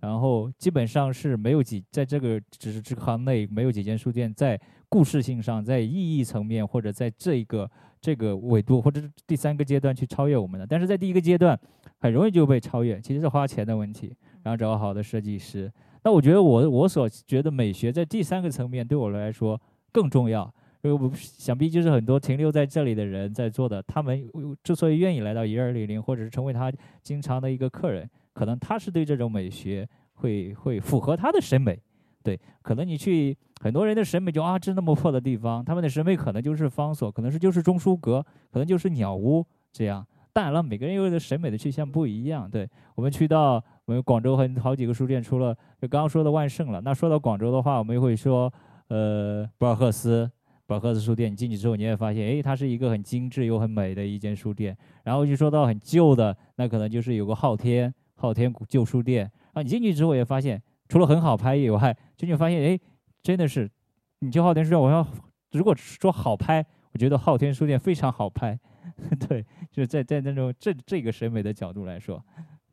然后基本上是没有几在这个只是这行内没有几间书店在故事性上，在意义层面或者在这个这个纬度或者是第三个阶段去超越我们的。但是在第一个阶段，很容易就被超越，其实是花钱的问题，然后找个好的设计师。那我觉得我我所觉得美学在第三个层面对我来说更重要，因为我想必就是很多停留在这里的人在做的，他们之所以愿意来到一二零零，或者是成为他经常的一个客人，可能他是对这种美学会会符合他的审美。对，可能你去很多人的审美就啊，这那么破的地方，他们的审美可能就是方所，可能是就是中书阁，可能就是鸟屋这样。当然了，每个人有的审美的去向不一样。对我们去到我们广州很好几个书店，除了就刚刚说的万盛了。那说到广州的话，我们又会说，呃，博尔赫斯，博尔赫斯书店。你进去之后，你也发现，哎，它是一个很精致又很美的一间书店。然后就说到很旧的，那可能就是有个昊天，昊天古旧书店。啊，你进去之后也发现，除了很好拍以外，进去发现，哎，真的是，你去昊天书店，我要如果说好拍，我觉得昊天书店非常好拍。对，就是在在那种这这个审美的角度来说，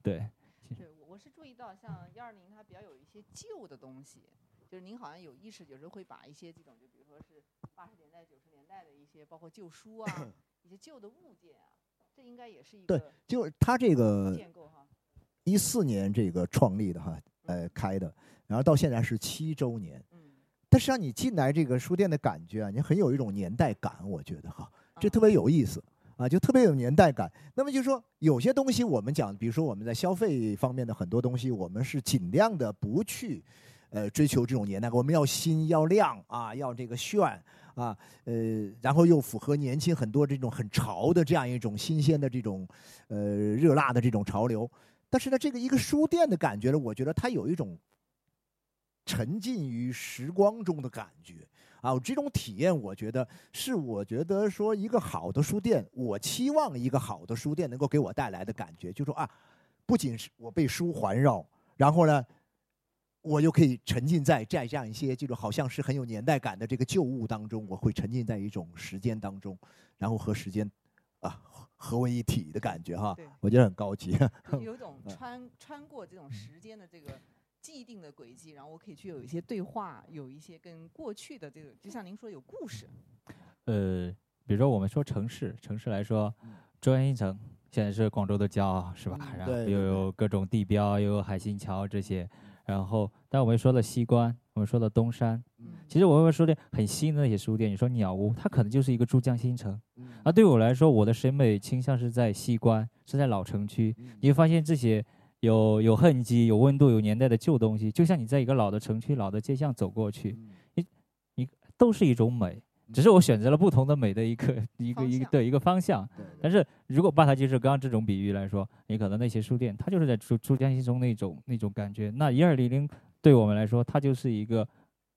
对。对，我是注意到像幺二零它比较有一些旧的东西，就是您好像有意识，有时候会把一些这种，就比如说是八十年代、九十年代的一些，包括旧书啊，一些旧的物件啊，这应该也是一个对，就是它这个建构哈。一四年这个创立的哈，呃开的，然后到现在是七周年。嗯。但是让你进来这个书店的感觉啊，你很有一种年代感，我觉得哈，这特别有意思。啊，就特别有年代感。那么就是说，有些东西我们讲，比如说我们在消费方面的很多东西，我们是尽量的不去，呃，追求这种年代感。我们要新，要亮啊，要这个炫啊，呃，然后又符合年轻很多这种很潮的这样一种新鲜的这种，呃，热辣的这种潮流。但是呢，这个一个书店的感觉呢，我觉得它有一种。沉浸于时光中的感觉啊，这种体验，我觉得是我觉得说一个好的书店，我期望一个好的书店能够给我带来的感觉，就说啊，不仅是我被书环绕，然后呢，我又可以沉浸在在这样一些这种好像是很有年代感的这个旧物当中，我会沉浸在一种时间当中，然后和时间啊合为一体的感觉哈，我觉得很高级，有一种穿穿过这种时间的这个。既定的轨迹，然后我可以去有一些对话，有一些跟过去的这个，就像您说有故事。呃，比如说我们说城市，城市来说，中央新城现在是广州的骄傲，是吧？然后又有各种地标，又有海心桥这些。然后，但我们说了西关，我们说的东山，其实我会说的很新的那些书店，你说鸟屋，它可能就是一个珠江新城。而对我来说，我的审美倾向是在西关，是在老城区。你会发现这些。有有痕迹、有温度、有年代的旧东西，就像你在一个老的城区、老的街巷走过去，你你都是一种美，只是我选择了不同的美的一个一个一个的一个方向。但是如果把它就是刚刚这种比喻来说，你可能那些书店，它就是在珠珠江新城那种那种感觉。那一二零零对我们来说，它就是一个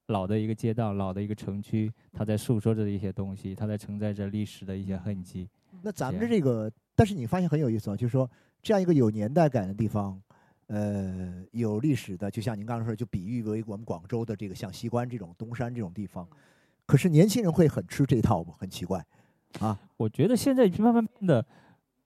老的一个街道、老的一个城区，它在诉说着一些东西，它在承载着历史的一些痕迹。那咱们的这个，但是你发现很有意思啊，就是说。这样一个有年代感的地方，呃，有历史的，就像您刚才说，就比喻为我们广州的这个像西关这种东山这种地方。可是年轻人会很吃这套不？很奇怪，啊？我觉得现在慢慢变得，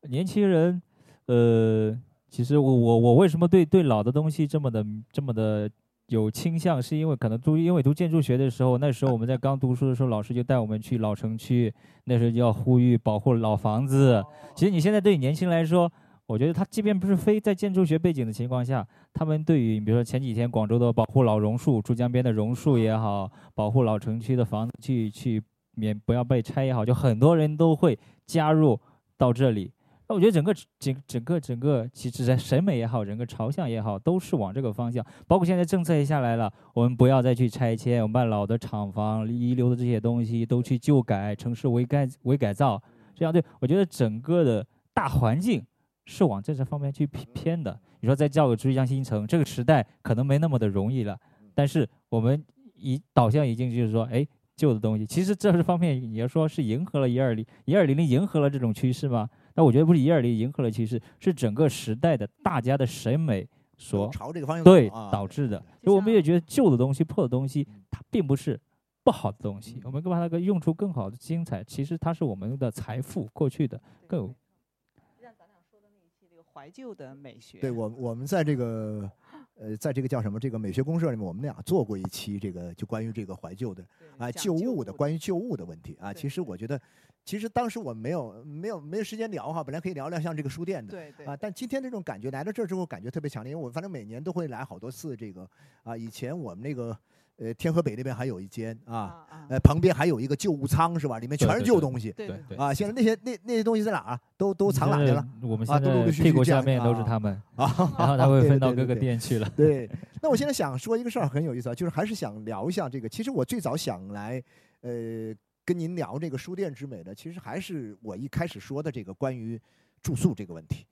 年轻人，呃，其实我我我为什么对对老的东西这么的这么的有倾向？是因为可能读因为读建筑学的时候，那时候我们在刚读书的时候，老师就带我们去老城区，那时候就要呼吁保护老房子。其实你现在对年轻人来说，我觉得他即便不是非在建筑学背景的情况下，他们对于比如说前几天广州的保护老榕树、珠江边的榕树也好，保护老城区的房子去去免不要被拆也好，就很多人都会加入到这里。那我觉得整个整整个整个其实在审美也好，整个朝向也好，都是往这个方向。包括现在政策也下来了，我们不要再去拆迁，我们把老的厂房遗留的这些东西都去旧改，城市为改为改造，这样对我觉得整个的大环境。是往这这方面去偏偏的。你说再造个珠江新城，这个时代可能没那么的容易了，但是我们已导向已经就是说，哎，旧的东西，其实这是方面你要说是迎合了一二零一二零零迎合了这种趋势吗？那我觉得不是一二零迎合了趋势，是整个时代的大家的审美所朝这个方向对导致的。就所以我们也觉得旧的东西、破的东西，它并不是不好的东西，我们把它用出更好的精彩，其实它是我们的财富，过去的更有像咱俩说的那一期这个怀旧的美学，对我，我们在这个，呃，在这个叫什么这个美学公社里面，我们俩做过一期这个就关于这个怀旧的啊旧物的，关于旧物的问题啊。其实我觉得，其实当时我没有没有没有时间聊哈，本来可以聊聊像这个书店的。对对啊，但今天这种感觉来到这儿之后，感觉特别强烈。因为我反正每年都会来好多次这个啊。以前我们那个呃天河北那边还有一间啊，啊呃旁边还有一个旧物仓是吧？里面全是旧东西对对对啊。现在那些那那些东西在哪儿啊？都都藏哪去了？？我们啊现在屁股下这样啊面都是他们，啊，然后他会对分到各个对对对店去了。对，那我现在想说一个事儿很有意思啊，就是还是想聊一下这个。其实我最早想来，呃，跟您聊这个书店之美呢，其实还是我一开始说的这个关于住宿这个问题。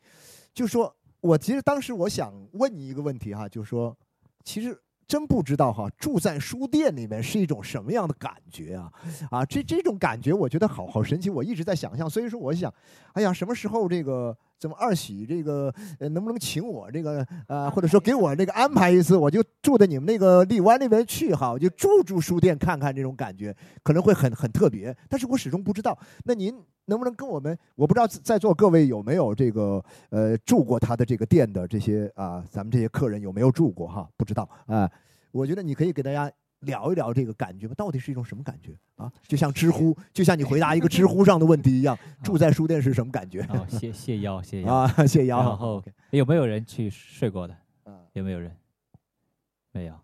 就说我其实当时我想问你一个问题哈，就说，其实真不知道哈，住在书店里面是一种什么样的感觉啊？啊，这这种感觉我觉得好好神奇，我一直在想象。所以说，我想，哎呀，什么时候这个怎么二喜这个呃能不能请我这个呃，或者说给我这个安排一次，我就住在你们那个荔湾那边去哈，我就住住书店看看这种感觉，可能会很很特别。但是我始终不知道，那您能不能跟我们？我不知道在座各位有没有这个呃住过他的这个店的这些啊，咱们这些客人有没有住过哈？不知道啊、我觉得你可以给大家。聊一聊这个感觉吧，到底是一种什么感觉啊？就像知乎，就像你回答一个知乎上的问题一样，住在书店是什么感觉？哦，谢谢 邀，谢邀。啊，谢邀。然后有没有人去睡过的？啊有没有人？没有。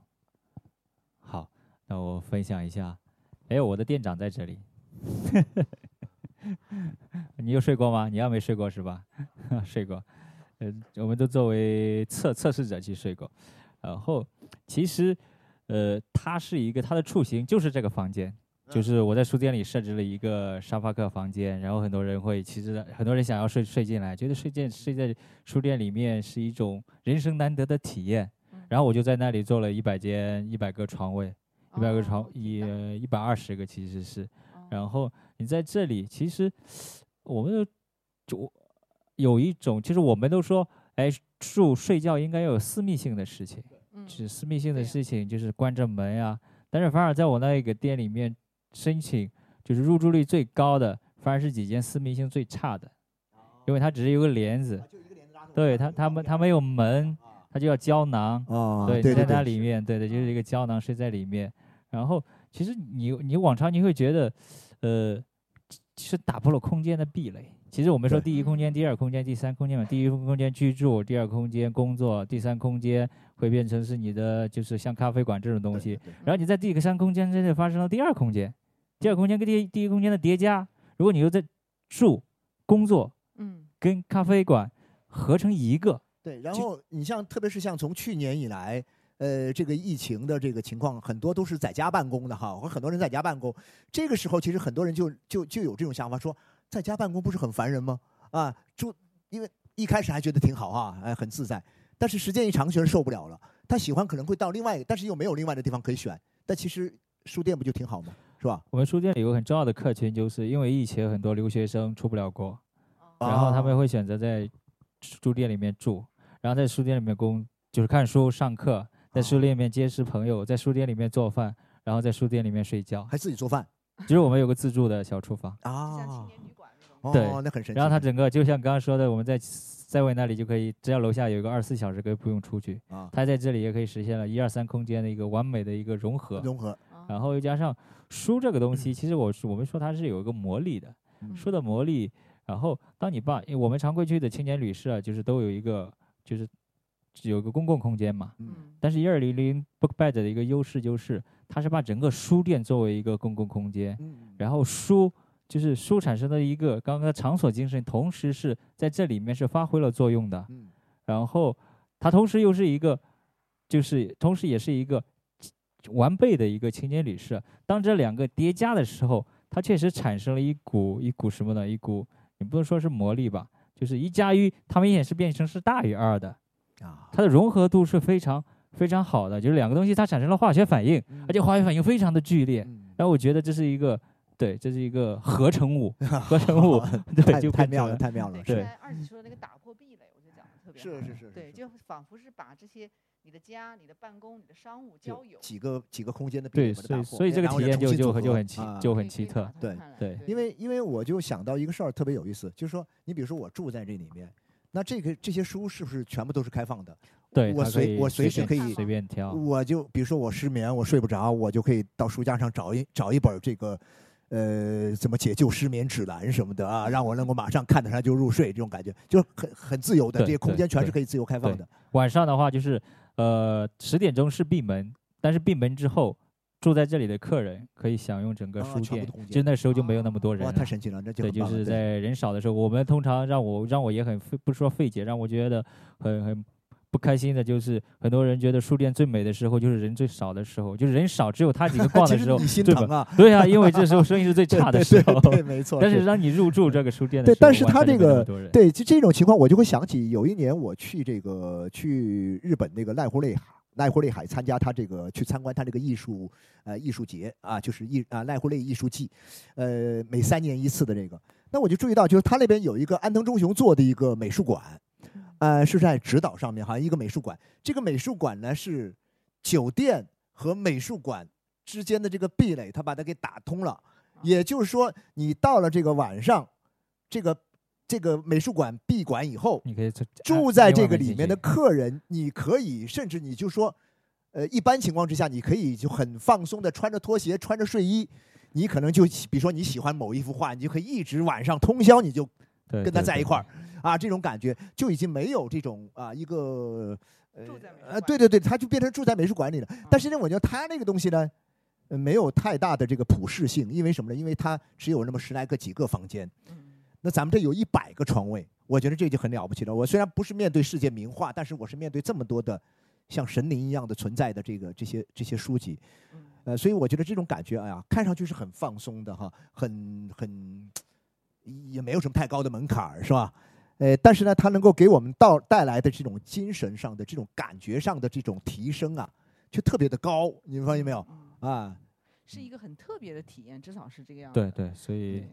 好，那我分享一下。哎，我的店长在这里。你有睡过吗？你要没睡过是吧？睡过。呃，我们都作为测测试者去睡过。然后，其实，呃，它是一个它的雏形就是这个房间，就是我在书店里设置了一个沙发客房间，然后很多人会，其实很多人想要睡睡进来，觉得睡进睡在书店里面是一种人生难得的体验嗯。然后我就在那里做了一百间一百个床位，一百个床哦一一百二十个其实是。哦然后你在这里，其实我们都就有一种，其实我们都说，哎，住睡觉应该要有私密性的事情。嗯是私密性的事情，就是关着门呀、但是反而在我那个店里面申请，就是入住率最高的，反而是几间私密性最差的，因为它只是有个帘子，对它它们它没有门，它就要胶囊，啊，对，在那，里面，对对，就是一个胶囊睡在里面。然后其实你你往常你会觉得，呃，是打破了空间的壁垒。其实我们说第一空间、第二空间、第三空间嘛，第一空间居住，第二空间工作，第三空间会变成是你的，就是像咖啡馆这种东西。然后你在第三空间之内发生了第二空间，第二空间跟第第一空间的叠加，如果你又在住、工作嗯跟咖啡馆合成一个，对。然后你像，特别是像从去年以来，呃，这个疫情的这个情况，很多都是在家办公的哈，或很多人在家办公。这个时候，其实很多人就就就有这种想法，说在家办公不是很烦人吗？啊，住，因为一开始还觉得挺好啊，哎，很自在。但是时间一长，觉得受不了了。他喜欢可能会到另外，但是又没有另外的地方可以选。但其实书店不就挺好吗？是吧？我们书店里有个很重要的客群，就是因为疫情，很多留学生出不了国，哦然后他们啊会选择在书店里面住，然后在书店里面工，就是看书、上课，在书店里面结识朋友，在书店里面做饭，然后在书店里面睡觉。还自己做饭其实我们有个自助的小厨房，啊。哦，对那很神奇。然后它整个就像刚刚说的，我们在在位那里就可以，只要楼下有一个二十四小时可以不用出去，啊，它在这里也可以实现了一二三空间的一个完美的一个融合。融合，啊然后又加上书这个东西，其实我是我们说它是有一个魔力的，嗯书的魔力。然后当你把，因为我们常规区的青年旅社啊，就是都有一个就是有一个公共空间嘛。嗯嗯但是一二零零 BookBed 的一个优势就是，它是把整个书店作为一个公共空间，嗯，然后书就是书产生的一个刚刚的场所精神，同时是在这里面是发挥了作用的。嗯然后它同时又是一个，就是同时也是一个完备的一个青年旅社。当这两个叠加的时候，它确实产生了一股一股什么呢？一股你不能说是魔力吧，就是一加一，它明显是变成是大于二的，啊，它的融合度是非常非常好的，就是两个东西它产生了化学反应，而且化学反应非常的剧烈。嗯然后我觉得这是一个，对，这是一个合成物，合成物，对，太就太妙了，太妙了，对二姐说的那个打破壁垒，我觉得讲的特别好。是是是，对，就仿佛是把这些你的家、你的办公、你的商务交友，几个几个空间的壁对，垒把它打破所以所以这个体验就就就很奇啊就很奇特对对因为因为我就想到一个事儿特别有意思，就是说你比如说我住在这里面，那这个这些书是不是全部都是开放的？对，我随我随时可以随便挑，我就比如说我失眠，我睡不着，我就可以到书架上找一找一本这个，呃，怎么解救失眠指南什么的啊，让我能够马上看得上就入睡，这种感觉就很很自由的，这些空间全是可以自由开放的。晚上的话就是，呃，十点钟是闭门，但是闭门之后，住在这里的客人可以享用整个啊书店就那时候就没有那么多人哇，了。太神奇了，那就对，就是在人少的时候，我们通常让我让我也很费，不说费解，让我觉得很很不开心的，就是很多人觉得书店最美的时候就是人最少的时候，就是人少只有他几个逛的时候，实你心？疼啊，对啊，因为这时候生意是最 差的时候。对对对，没错。但是让你入住这个书店的对时候，但是他这个对，就这种情况，我就会想起有一年我去这个去日本那个濑户内海。濑户内海参加他这个去参观他这个艺术呃艺术节啊，就是艺啊濑户内艺术季，呃每三年一次的这个。那我就注意到，就是他那边有一个安藤忠雄做的一个美术馆，呃是在指导上面好像一个美术馆。这个美术馆呢是酒店和美术馆之间的这个壁垒，他把它给打通了。也就是说，你到了这个晚上，这个这个美术馆闭馆以后，你可以住在这个里面的客人，你可以甚至你就说，呃，一般情况之下，你可以就很放松的穿着拖鞋，穿着睡衣，你可能就比如说你喜欢某一幅画，你就可以一直晚上通宵，你就跟跟他在一块儿啊，这种感觉就已经没有这种啊一个呃住在呃，对对对，他就变成住在美术馆里了。但是呢，我觉得他那个东西呢。呃没有太大的这个普适性，因为什么呢？因为他只有那么十来个几个房间，嗯那咱们这有一百个床位，我觉得这就很了不起了。我虽然不是面对世界名画，但是我是面对这么多的像神灵一样的存在的这个这些这些书籍，嗯呃，所以我觉得这种感觉，哎呀，看上去是很放松的哈，很很也没有什么太高的门槛儿，是吧？呃，但是呢，它能够给我们到带来的这种精神上的、这种感觉上的这种提升啊，却特别的高，你们发现没有嗯啊？是一个很特别的体验，至少是这个样子。对对，所以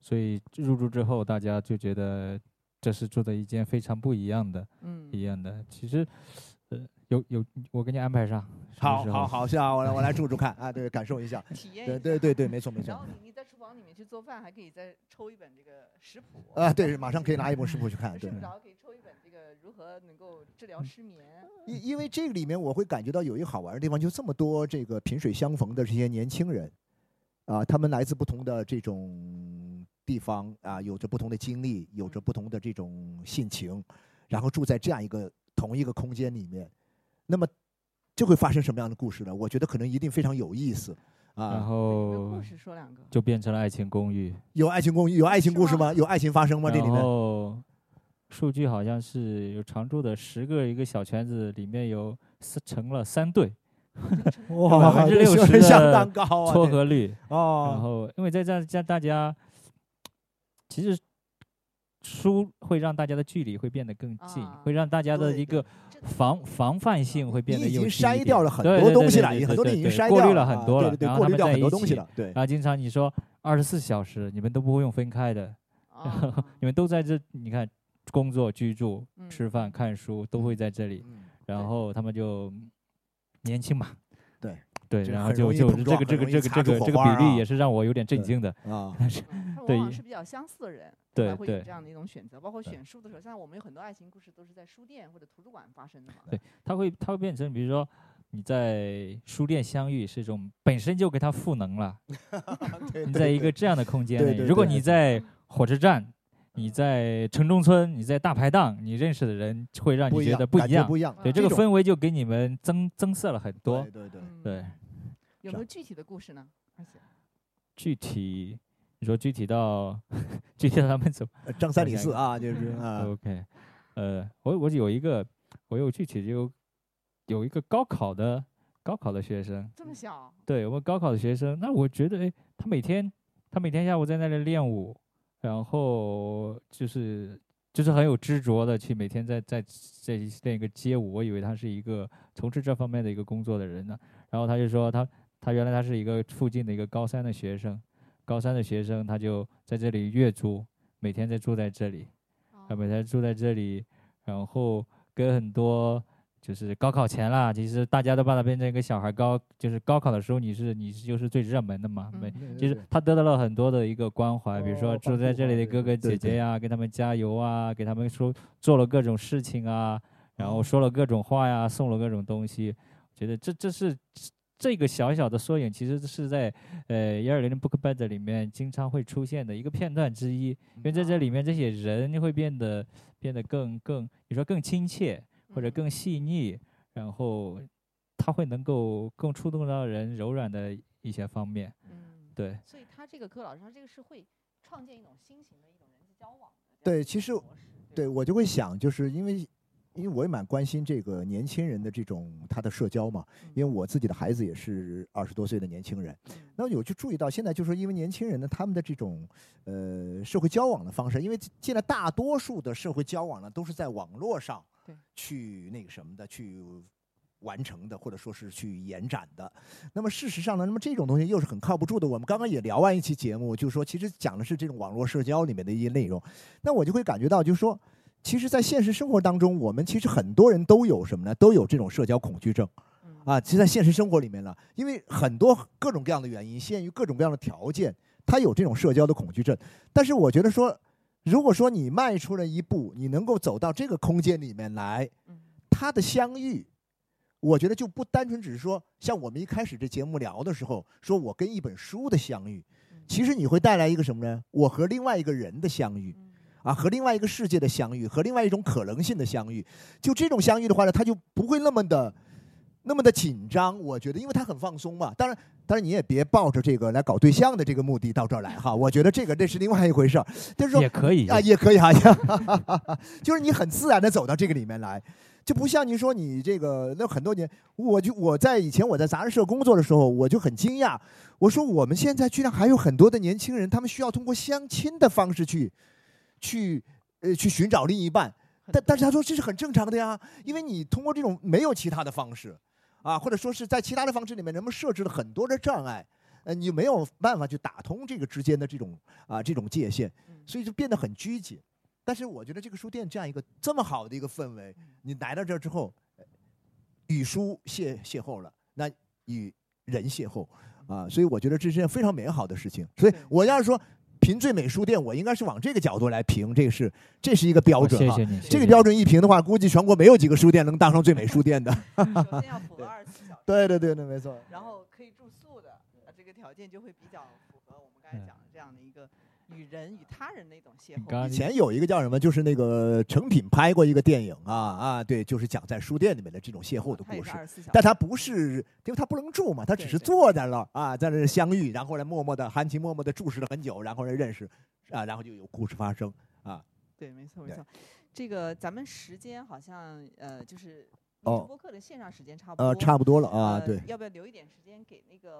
所以入住之后，大家就觉得这是住的一间非常不一样的嗯，一样的。其实，呃，有有我给你安排上，好好好，是啊，我来我来住住看啊，对，感受一下。体验对一下对对对，没错没错然后。你你在厨房里面去做饭，还可以再抽一本这个食谱啊，对，马上可以拿一本食谱去看。对睡，不着可以抽一本这个如何能够治疗失眠。因因为这个里面我会感觉到有一个好玩的地方，就这么多这个萍水相逢的这些年轻人，啊，他们来自不同的这种地方啊，有着不同的经历，有着不同的这种性情，然后住在这样一个同一个空间里面，那么就会发生什么样的故事呢？我觉得可能一定非常有意思然啊。然后故事说两个？就变成了爱情公寓。有爱情公寓，有爱情故事吗？有爱情发生吗？这里然面后数据好像是有常住的十个一个小圈子，里面有四成了三对 哇百分之六十相的当高啊！撮合率哦。然哦，后因为在这样这样大家其实书会让大家的距离会变得更近，啊会让大家的一个这防防范性会变得你已经又低筛掉了很对多东西了，对对对你很多你已经对对过滤了很多了，对对对，然后他们过滤掉很多在一起东西了，对。然。后经常你说二十四小时你们都不会用分开的，啊。你们都在这，你看工作、居住、嗯。吃饭、看书都会在这里，嗯。然后他们就年轻嘛，对对，然后就就这个这个这个这个这个比例也是让我有点震惊的，啊，但是往往是比较相似的人，对才会有对这样的一种选择。包括选书的时候，像我们有很多爱情故事都是在书店或者图书馆发生的嘛。对它会它会变成，比如说你在书店相遇是一种本身就给它赋能了，对你在一个这样的空间内，如果你在火车站。你在城中村，你在大排档，你认识的人会让你觉得，不一样不，一样。对这个氛围就给你们增增色了很多。对对对，有没有具体的故事呢？而且具体你说具体到具体到他们怎么呃张三李四啊，就是啊，OK？呃，我我有一个我有具体就有一个高考的高考的学生，这么小，对我们高考的学生，那我觉得哎，他每天他每天下午在那里练舞，然后就是就是很有执着的去每天在在在练一个街舞，我以为他是一个从事这方面的一个工作的人呢。然后他就说他他原来他是一个附近的一个高三的学生，高三的学生他就在这里月租，每天在住在这里，他每天住在这里，然后跟很多。就是高考前啦，其实大家都把它变成一个小孩高，就是高考的时候你是你就是最热门的嘛，没，就是他得到了很多的一个关怀，比如说住在这里的哥哥姐姐呀，给他们加油啊，给他们说做了各种事情啊，然后说了各种话呀，送了各种东西，觉得这这是这个小小的缩影，其实是在呃幺二零零 book bed 里面经常会出现的一个片段之一，因为在这里面这些人会变得变得更更你说更亲切。或者更细腻，然后它会能够更触动到人柔软的一些方面。嗯，对。所以他这个柯老师，他这个是会创建一种新型的一种人际交往的。对，其实对我就会想，就是因为因为我也蛮关心这个年轻人的这种他的社交嘛，因为我自己的孩子也是二十多岁的年轻人。那有去注意到，现在就是因为年轻人呢，他们的这种呃社会交往的方式，因为现在大多数的社会交往呢都是在网络上。去那个什么的，去完成的，或者说是去延展的。那么事实上呢，那么这种东西又是很靠不住的。我们刚刚也聊完一期节目，就是说，其实讲的是这种网络社交里面的一些内容。那我就会感觉到，就是说，其实，在现实生活当中，我们其实很多人都有什么呢？都有这种社交恐惧症。啊，其实，在现实生活里面呢，因为很多各种各样的原因，限于各种各样的条件，他有这种社交的恐惧症。但是，我觉得说。如果说你迈出了一步，你能够走到这个空间里面来，它的相遇，我觉得就不单纯只是说像我们一开始这节目聊的时候，说我跟一本书的相遇，其实你会带来一个什么呢？我和另外一个人的相遇，啊，和另外一个世界的相遇，和另外一种可能性的相遇，就这种相遇的话呢，它就不会那么的。那么的紧张，我觉得，因为他很放松嘛。当然，当然你也别抱着这个来搞对象的这个目的到这儿来哈。我觉得这个这是另外一回事儿。就是说也可以啊，也可以哈。就是你很自然的走到这个里面来，就不像你说你这个那很多年，我就我在以前我在杂志社工作的时候，我就很惊讶。我说我们现在居然还有很多的年轻人，他们需要通过相亲的方式去，去呃去寻找另一半。但但是他说这是很正常的呀，因为你通过这种没有其他的方式。啊，或者说是在其他的方式里面，人们设置了很多的障碍，呃，你没有办法去打通这个之间的这种啊这种界限，所以就变得很拘谨。但是我觉得这个书店这样一个这么好的一个氛围，你来到这儿之后，与书邂邂逅了，那与人邂逅啊，所以我觉得这是件非常美好的事情。所以我要是说。评最美书店，我应该是往这个角度来评，这个是这是一个标准啊。这个标准一评的话，估计全国没有几个书店能当上最美书店的。首先要符合二十四小时。对对对对，没错。然后可以住宿的，这个条件就会比较符合我们刚才讲的这样的一个。与人与他人的一种邂逅。以前有一个叫什么，就是那个成品拍过一个电影啊啊，对，就是讲在书店里面的这种邂逅的故事。但他不是，因为他不能住嘛，他只是坐在了啊，在那相遇，然后呢默默的含情脉脉的注视了很久，然后呢认识啊，然后就有故事发生啊。对，没错没错。这个咱们时间好像呃，就是播客的线上时间差不多，呃，差不多了啊。对，要不要留一点时间给那个？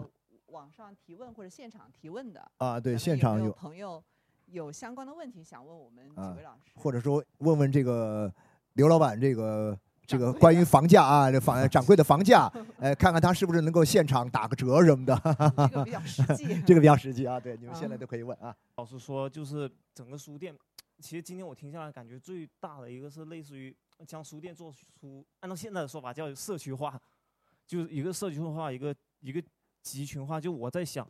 网上提问或者现场提问的啊，对，现场有朋友有相关的问题想问我们几位老师，或者说问问这个刘老板这个这个关于房价啊，这房 掌柜的房价，呃，看看他是不是能够现场打个折什么的，这个比较实际，这个比较实际啊，对，你们现在都可以问啊。老实说，就是整个书店，其实今天我听下来，感觉最大的一个是类似于将书店做出，按照现在的说法叫社区化，就是一个社区化，一个一个。集群化，就我在想，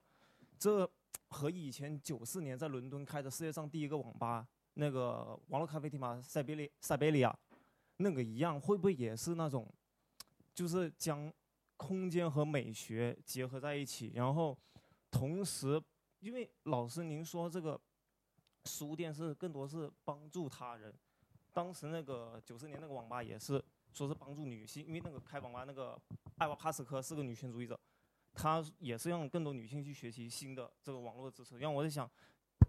这和以前九四年在伦敦开的世界上第一个网吧那个网络咖啡厅嘛，塞贝利塞贝利亚，那个一样，会不会也是那种，就是将空间和美学结合在一起，然后同时，因为老师您说这个书店是更多是帮助他人，当时那个九四年那个网吧也是说是帮助女性，因为那个开网吧那个艾娃帕斯科是个女权主义者。他也是让更多女性去学习新的这个网络知识。让我在想，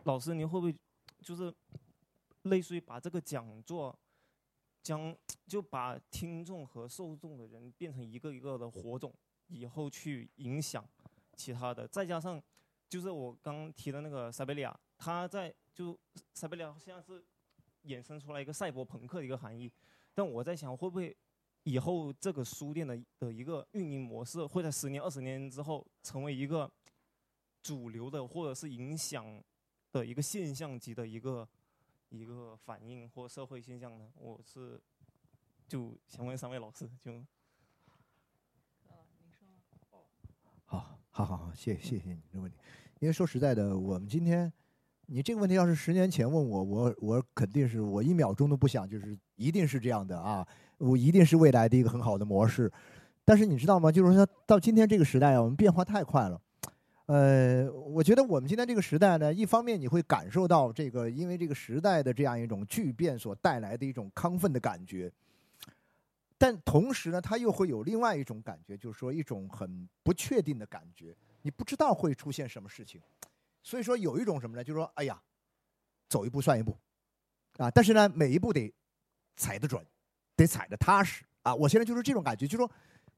老师您会不会就是类似于把这个讲座，将就把听众和受众的人变成一个一个的火种，以后去影响其他的。再加上就是我刚提的那个塞贝利亚，他在就塞贝利亚现在是衍生出来一个赛博朋克的一个含义。但我在想，会不会以后这个书店的的一个运营模式，会在十年、二十年之后成为一个主流的，或者是影响的一个现象级的一个一个反应或社会现象呢？我是就想问三位老师，就好，好，好，好，谢谢，谢谢你这个问题。因为说实在的，我们今天，你这个问题要是十年前问我，我我肯定是我一秒钟都不想，就是一定是这样的啊，我一定是未来的一个很好的模式。但是你知道吗？就是说到今天这个时代啊，我们变化太快了。呃，我觉得我们今天这个时代呢，一方面你会感受到这个，因为这个时代的这样一种巨变所带来的一种亢奋的感觉，但同时呢，它又会有另外一种感觉，就是说一种很不确定的感觉，你不知道会出现什么事情，所以说有一种什么呢？就是说，哎呀，走一步算一步，啊，但是呢，每一步得踩得准，得踩得踏实啊。我现在就是这种感觉，就是说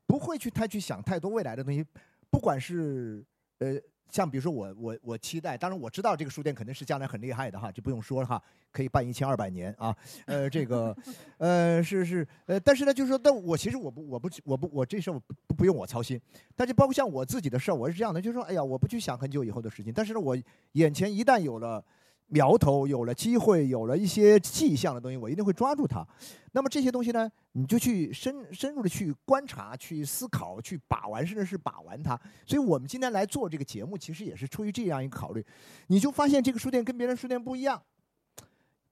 不会去太去想太多未来的东西，不管是。呃，像比如说我我我期待，当然我知道这个书店肯定是将来很厉害的哈，就不用说了哈，可以办一千二百年啊，呃，这个，呃，是是，呃，但是呢，就是说，但我其实我不我不我不我这事儿不不用我操心，但是包括像我自己的事儿，我是这样的，就是说，哎呀，我不去想很久以后的事情，但是呢，我眼前一旦有了。苗头有了机会，有了一些迹象的东西，我一定会抓住它。那么这些东西呢，你就去深深入的去观察、去思考、去把玩，甚至是把玩它。所以我们今天来做这个节目，其实也是出于这样一个考虑。你就发现这个书店跟别人书店不一样，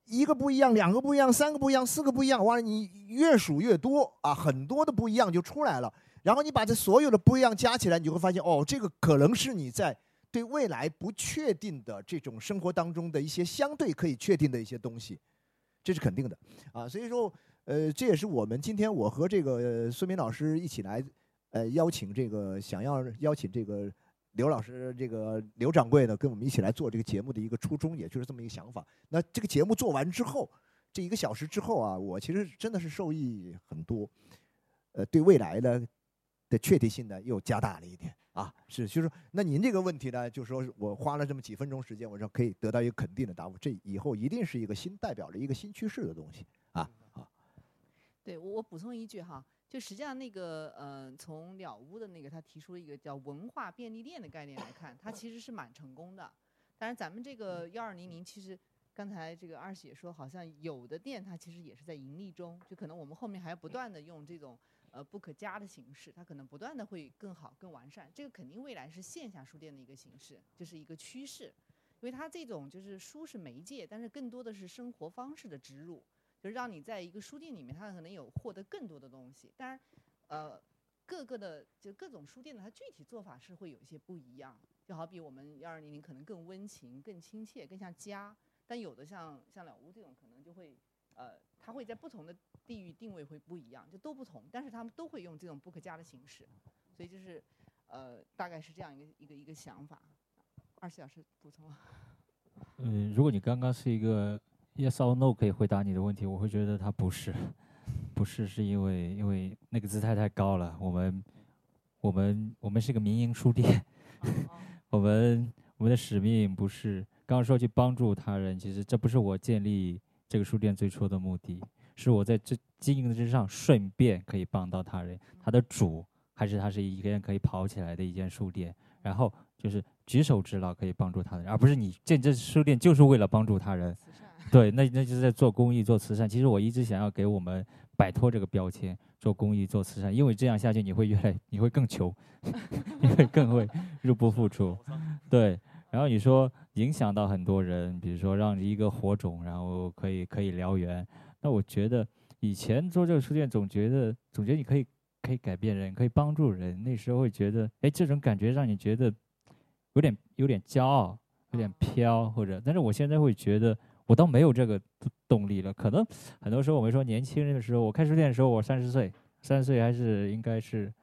一个不一样，两个不一样，三个不一样，四个不一样。完了，你越数越多啊，很多的不一样就出来了。然后你把这所有的不一样加起来，你就会发现，哦，这个可能是你在。对未来不确定的这种生活当中的一些相对可以确定的一些东西，这是肯定的啊。所以说，呃，这也是我们今天我和这个孙明老师一起来，呃，邀请这个想要邀请这个刘老师，这个刘掌柜呢，跟我们一起来做这个节目的一个初衷，也就是这么一个想法。那这个节目做完之后，这一个小时之后啊，我其实真的是受益很多，呃，对未来呢的确定性呢又加大了一点。啊，是，就是说，那您这个问题呢，就是说我花了这么几分钟时间，我说可以得到一个肯定的答复，这以后一定是一个新代表着一个新趋势的东西啊。好，对我我补充一句哈，就实际上那个呃，从了屋的那个他提出了一个叫文化便利店的概念来看，它其实是蛮成功的。但是，咱们这个幺二零零，其实刚才这个二喜也说，好像有的店它其实也是在盈利中，就可能我们后面还要不断的用这种。呃，不可加的形式，它可能不断的会更好、更完善。这个肯定未来是线下书店的一个形式，就是一个趋势。因为它这种就是书是媒介，但是更多的是生活方式的植入，就是让你在一个书店里面，它可能有获得更多的东西。当然，呃，各个的就各种书店的它具体做法是会有一些不一样。就好比我们幺二零零可能更温情、更亲切、更像家，但有的像像了屋这种可能就会。呃，它会在不同的地域定位会不一样，就都不同，但是他们都会用这种不可加的形式，所以就是，呃，大概是这样一个一个一个想法。二十小时补充。嗯，如果你刚刚是一个 yes or no 可以回答你的问题，我会觉得它不是，不是是因为因为那个姿态太高了。我们我们我们是个民营书店，我们我们的使命不是刚刚说去帮助他人，其实这不是我建立。这个书店最初的目的是我在这经营之上顺便可以帮到他人，他的主还是他是一个人可以跑起来的一间书店，然后就是举手之劳可以帮助他人，而不是你建这书店就是为了帮助他人。对，那那就是在做公益做慈善。其实我一直想要给我们摆脱这个标签，做公益做慈善，因为这样下去你会越来你会更穷，你会更会入不敷出。对。然后你说影响到很多人，比如说让一个火种，然后可以可以燎原。那我觉得以前做这个书店，总觉得总觉得你可以可以改变人，可以帮助人。那时候会觉得，哎，这种感觉让你觉得有点有点骄傲，有点飘，或者。但是我现在会觉得，我倒没有这个动力了。可能很多时候我们说年轻人的时候，我开书店的时候我三十岁，三十岁还是应该是。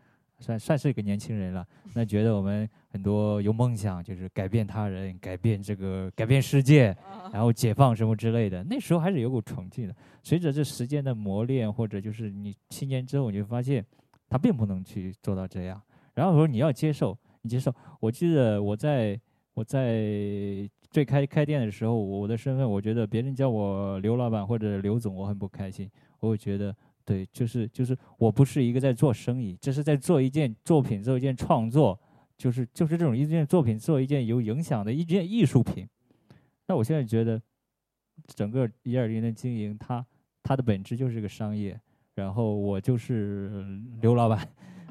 算算是一个年轻人了，那觉得我们很多有梦想，就是改变他人、改变这个、改变世界，然后解放什么之类的。那时候还是有股冲劲的。随着这时间的磨练，或者就是你七年之后，你会发现，他并不能去做到这样。然后说你要接受，你接受。我记得我在我在最开开店的时候，我的身份，我觉得别人叫我刘老板或者刘总，我很不开心。我会觉得，对，就是就是我不是一个在做生意，这是在做一件作品，做一件创作，就是就是这种一件作品，做一件有影响的一件艺术品。那我现在觉得，整个一二零的经营，它它的本质就是个商业。然后我就是刘老板，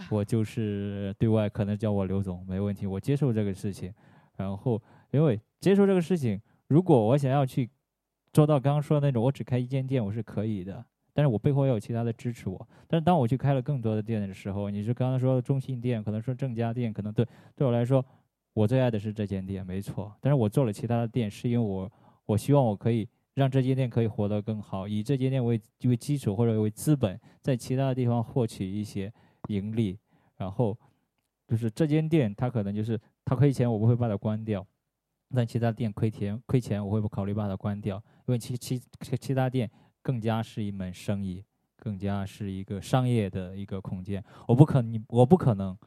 我就是对外可能叫我刘总没问题，我接受这个事情。然后因为接受这个事情，如果我想要去做到刚刚说的那种，我只开一间店我是可以的，但是我背后也有其他的支持我。但是当我去开了更多的店的时候，你是刚刚说的中信店，可能说正家店，可能对对我来说，我最爱的是这间店，没错。但是我做了其他的店，是因为我我希望我可以。让这间店可以活得更好，以这间店为为基础或者为资本，在其他的地方获取一些盈利，然后就是这间店它可能就是它亏钱，我不会把它关掉；但其他店亏钱亏钱，我会不考虑把它关掉，因为其其其他店更加是一门生意，更加是一个商业的一个空间。我不可你我不可能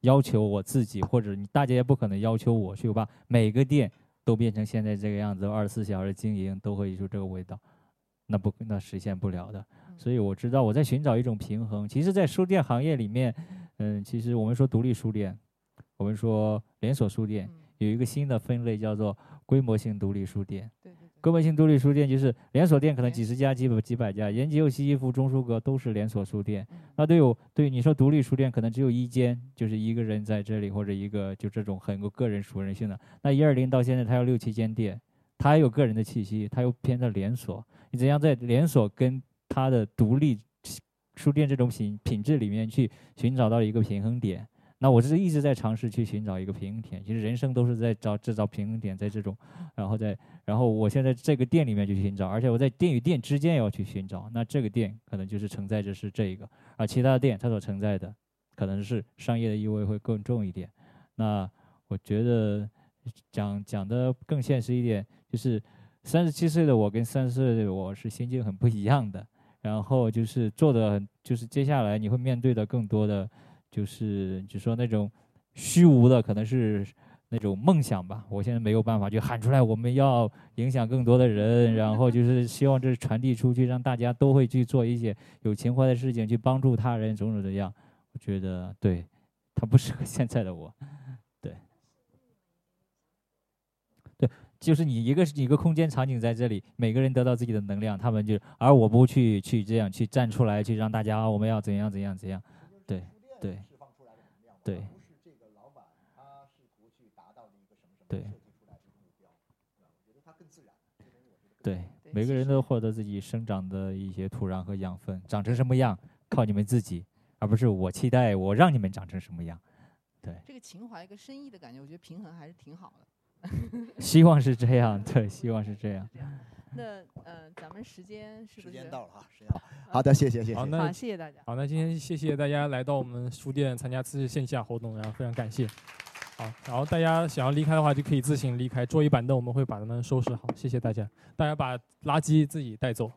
要求我自己，或者你大家也不可能要求我去把每个店。都变成现在这个样子，二十四小时经营都会出这个味道，那不那实现不了的。所以我知道我在寻找一种平衡。其实，在书店行业里面，嗯，其实我们说独立书店，我们说连锁书店，有一个新的分类叫做规模性独立书店。规模性独立书店就是连锁店，可能几十家、几百、几百家，延吉、又西西弗、中书阁都是连锁书店。那对有对你说独立书店，可能只有一间，就是一个人在这里，或者一个就这种很有个人熟人性的。那一二零到现在，它有六七间店，它还有个人的气息，它又偏的连锁。你怎样在连锁跟它的独立书店这种品品质里面去寻找到一个平衡点？那我是一直在尝试去寻找一个平衡点，其实人生都是在找制造平衡点，在这种，然后在，然后我现在这个店里面去寻找，而且我在店与店之间也要去寻找。那这个店可能就是承载着是这一个，而其他的店它所承载的可能是商业的意味会更重一点。那我觉得讲讲的更现实一点，就是三十七岁的我跟三十岁的我是心境很不一样的，然后就是做的，就是接下来你会面对的更多的。就是就说那种虚无的，可能是那种梦想吧。我现在没有办法就喊出来，我们要影响更多的人，然后就是希望这传递出去，让大家都会去做一些有情怀的事情，去帮助他人，种种的样。我觉得对，他不适合 现在的我。对，对，就是你一个是一个空间场景在这里，每个人得到自己的能量，他们就而我不去去这样去站出来，去让大家我们要怎样怎样怎样。对。对，释放出来的能量，对，不是这个老板他试图去达到的一个什么什么设计出来的目标，我觉得他更自然。对，每个人都获得自己生长的一些土壤和养分，长成什么样靠你们自己，而不是我期待我让你们长成什么样。对，这个情怀跟深意的感觉，我觉得平衡还是挺好的。希望是这样，对，希望是这样。那呃，咱们时间是不是？时间到了哈，时间到。好的，谢谢谢谢。好，那谢谢大家。好，那今天谢谢大家来到我们书店参加这次线下活动，然后非常感谢。好，然后大家想要离开的话，就可以自行离开，桌椅板凳我们会把它们收拾好。谢谢大家，大家把垃圾自己带走。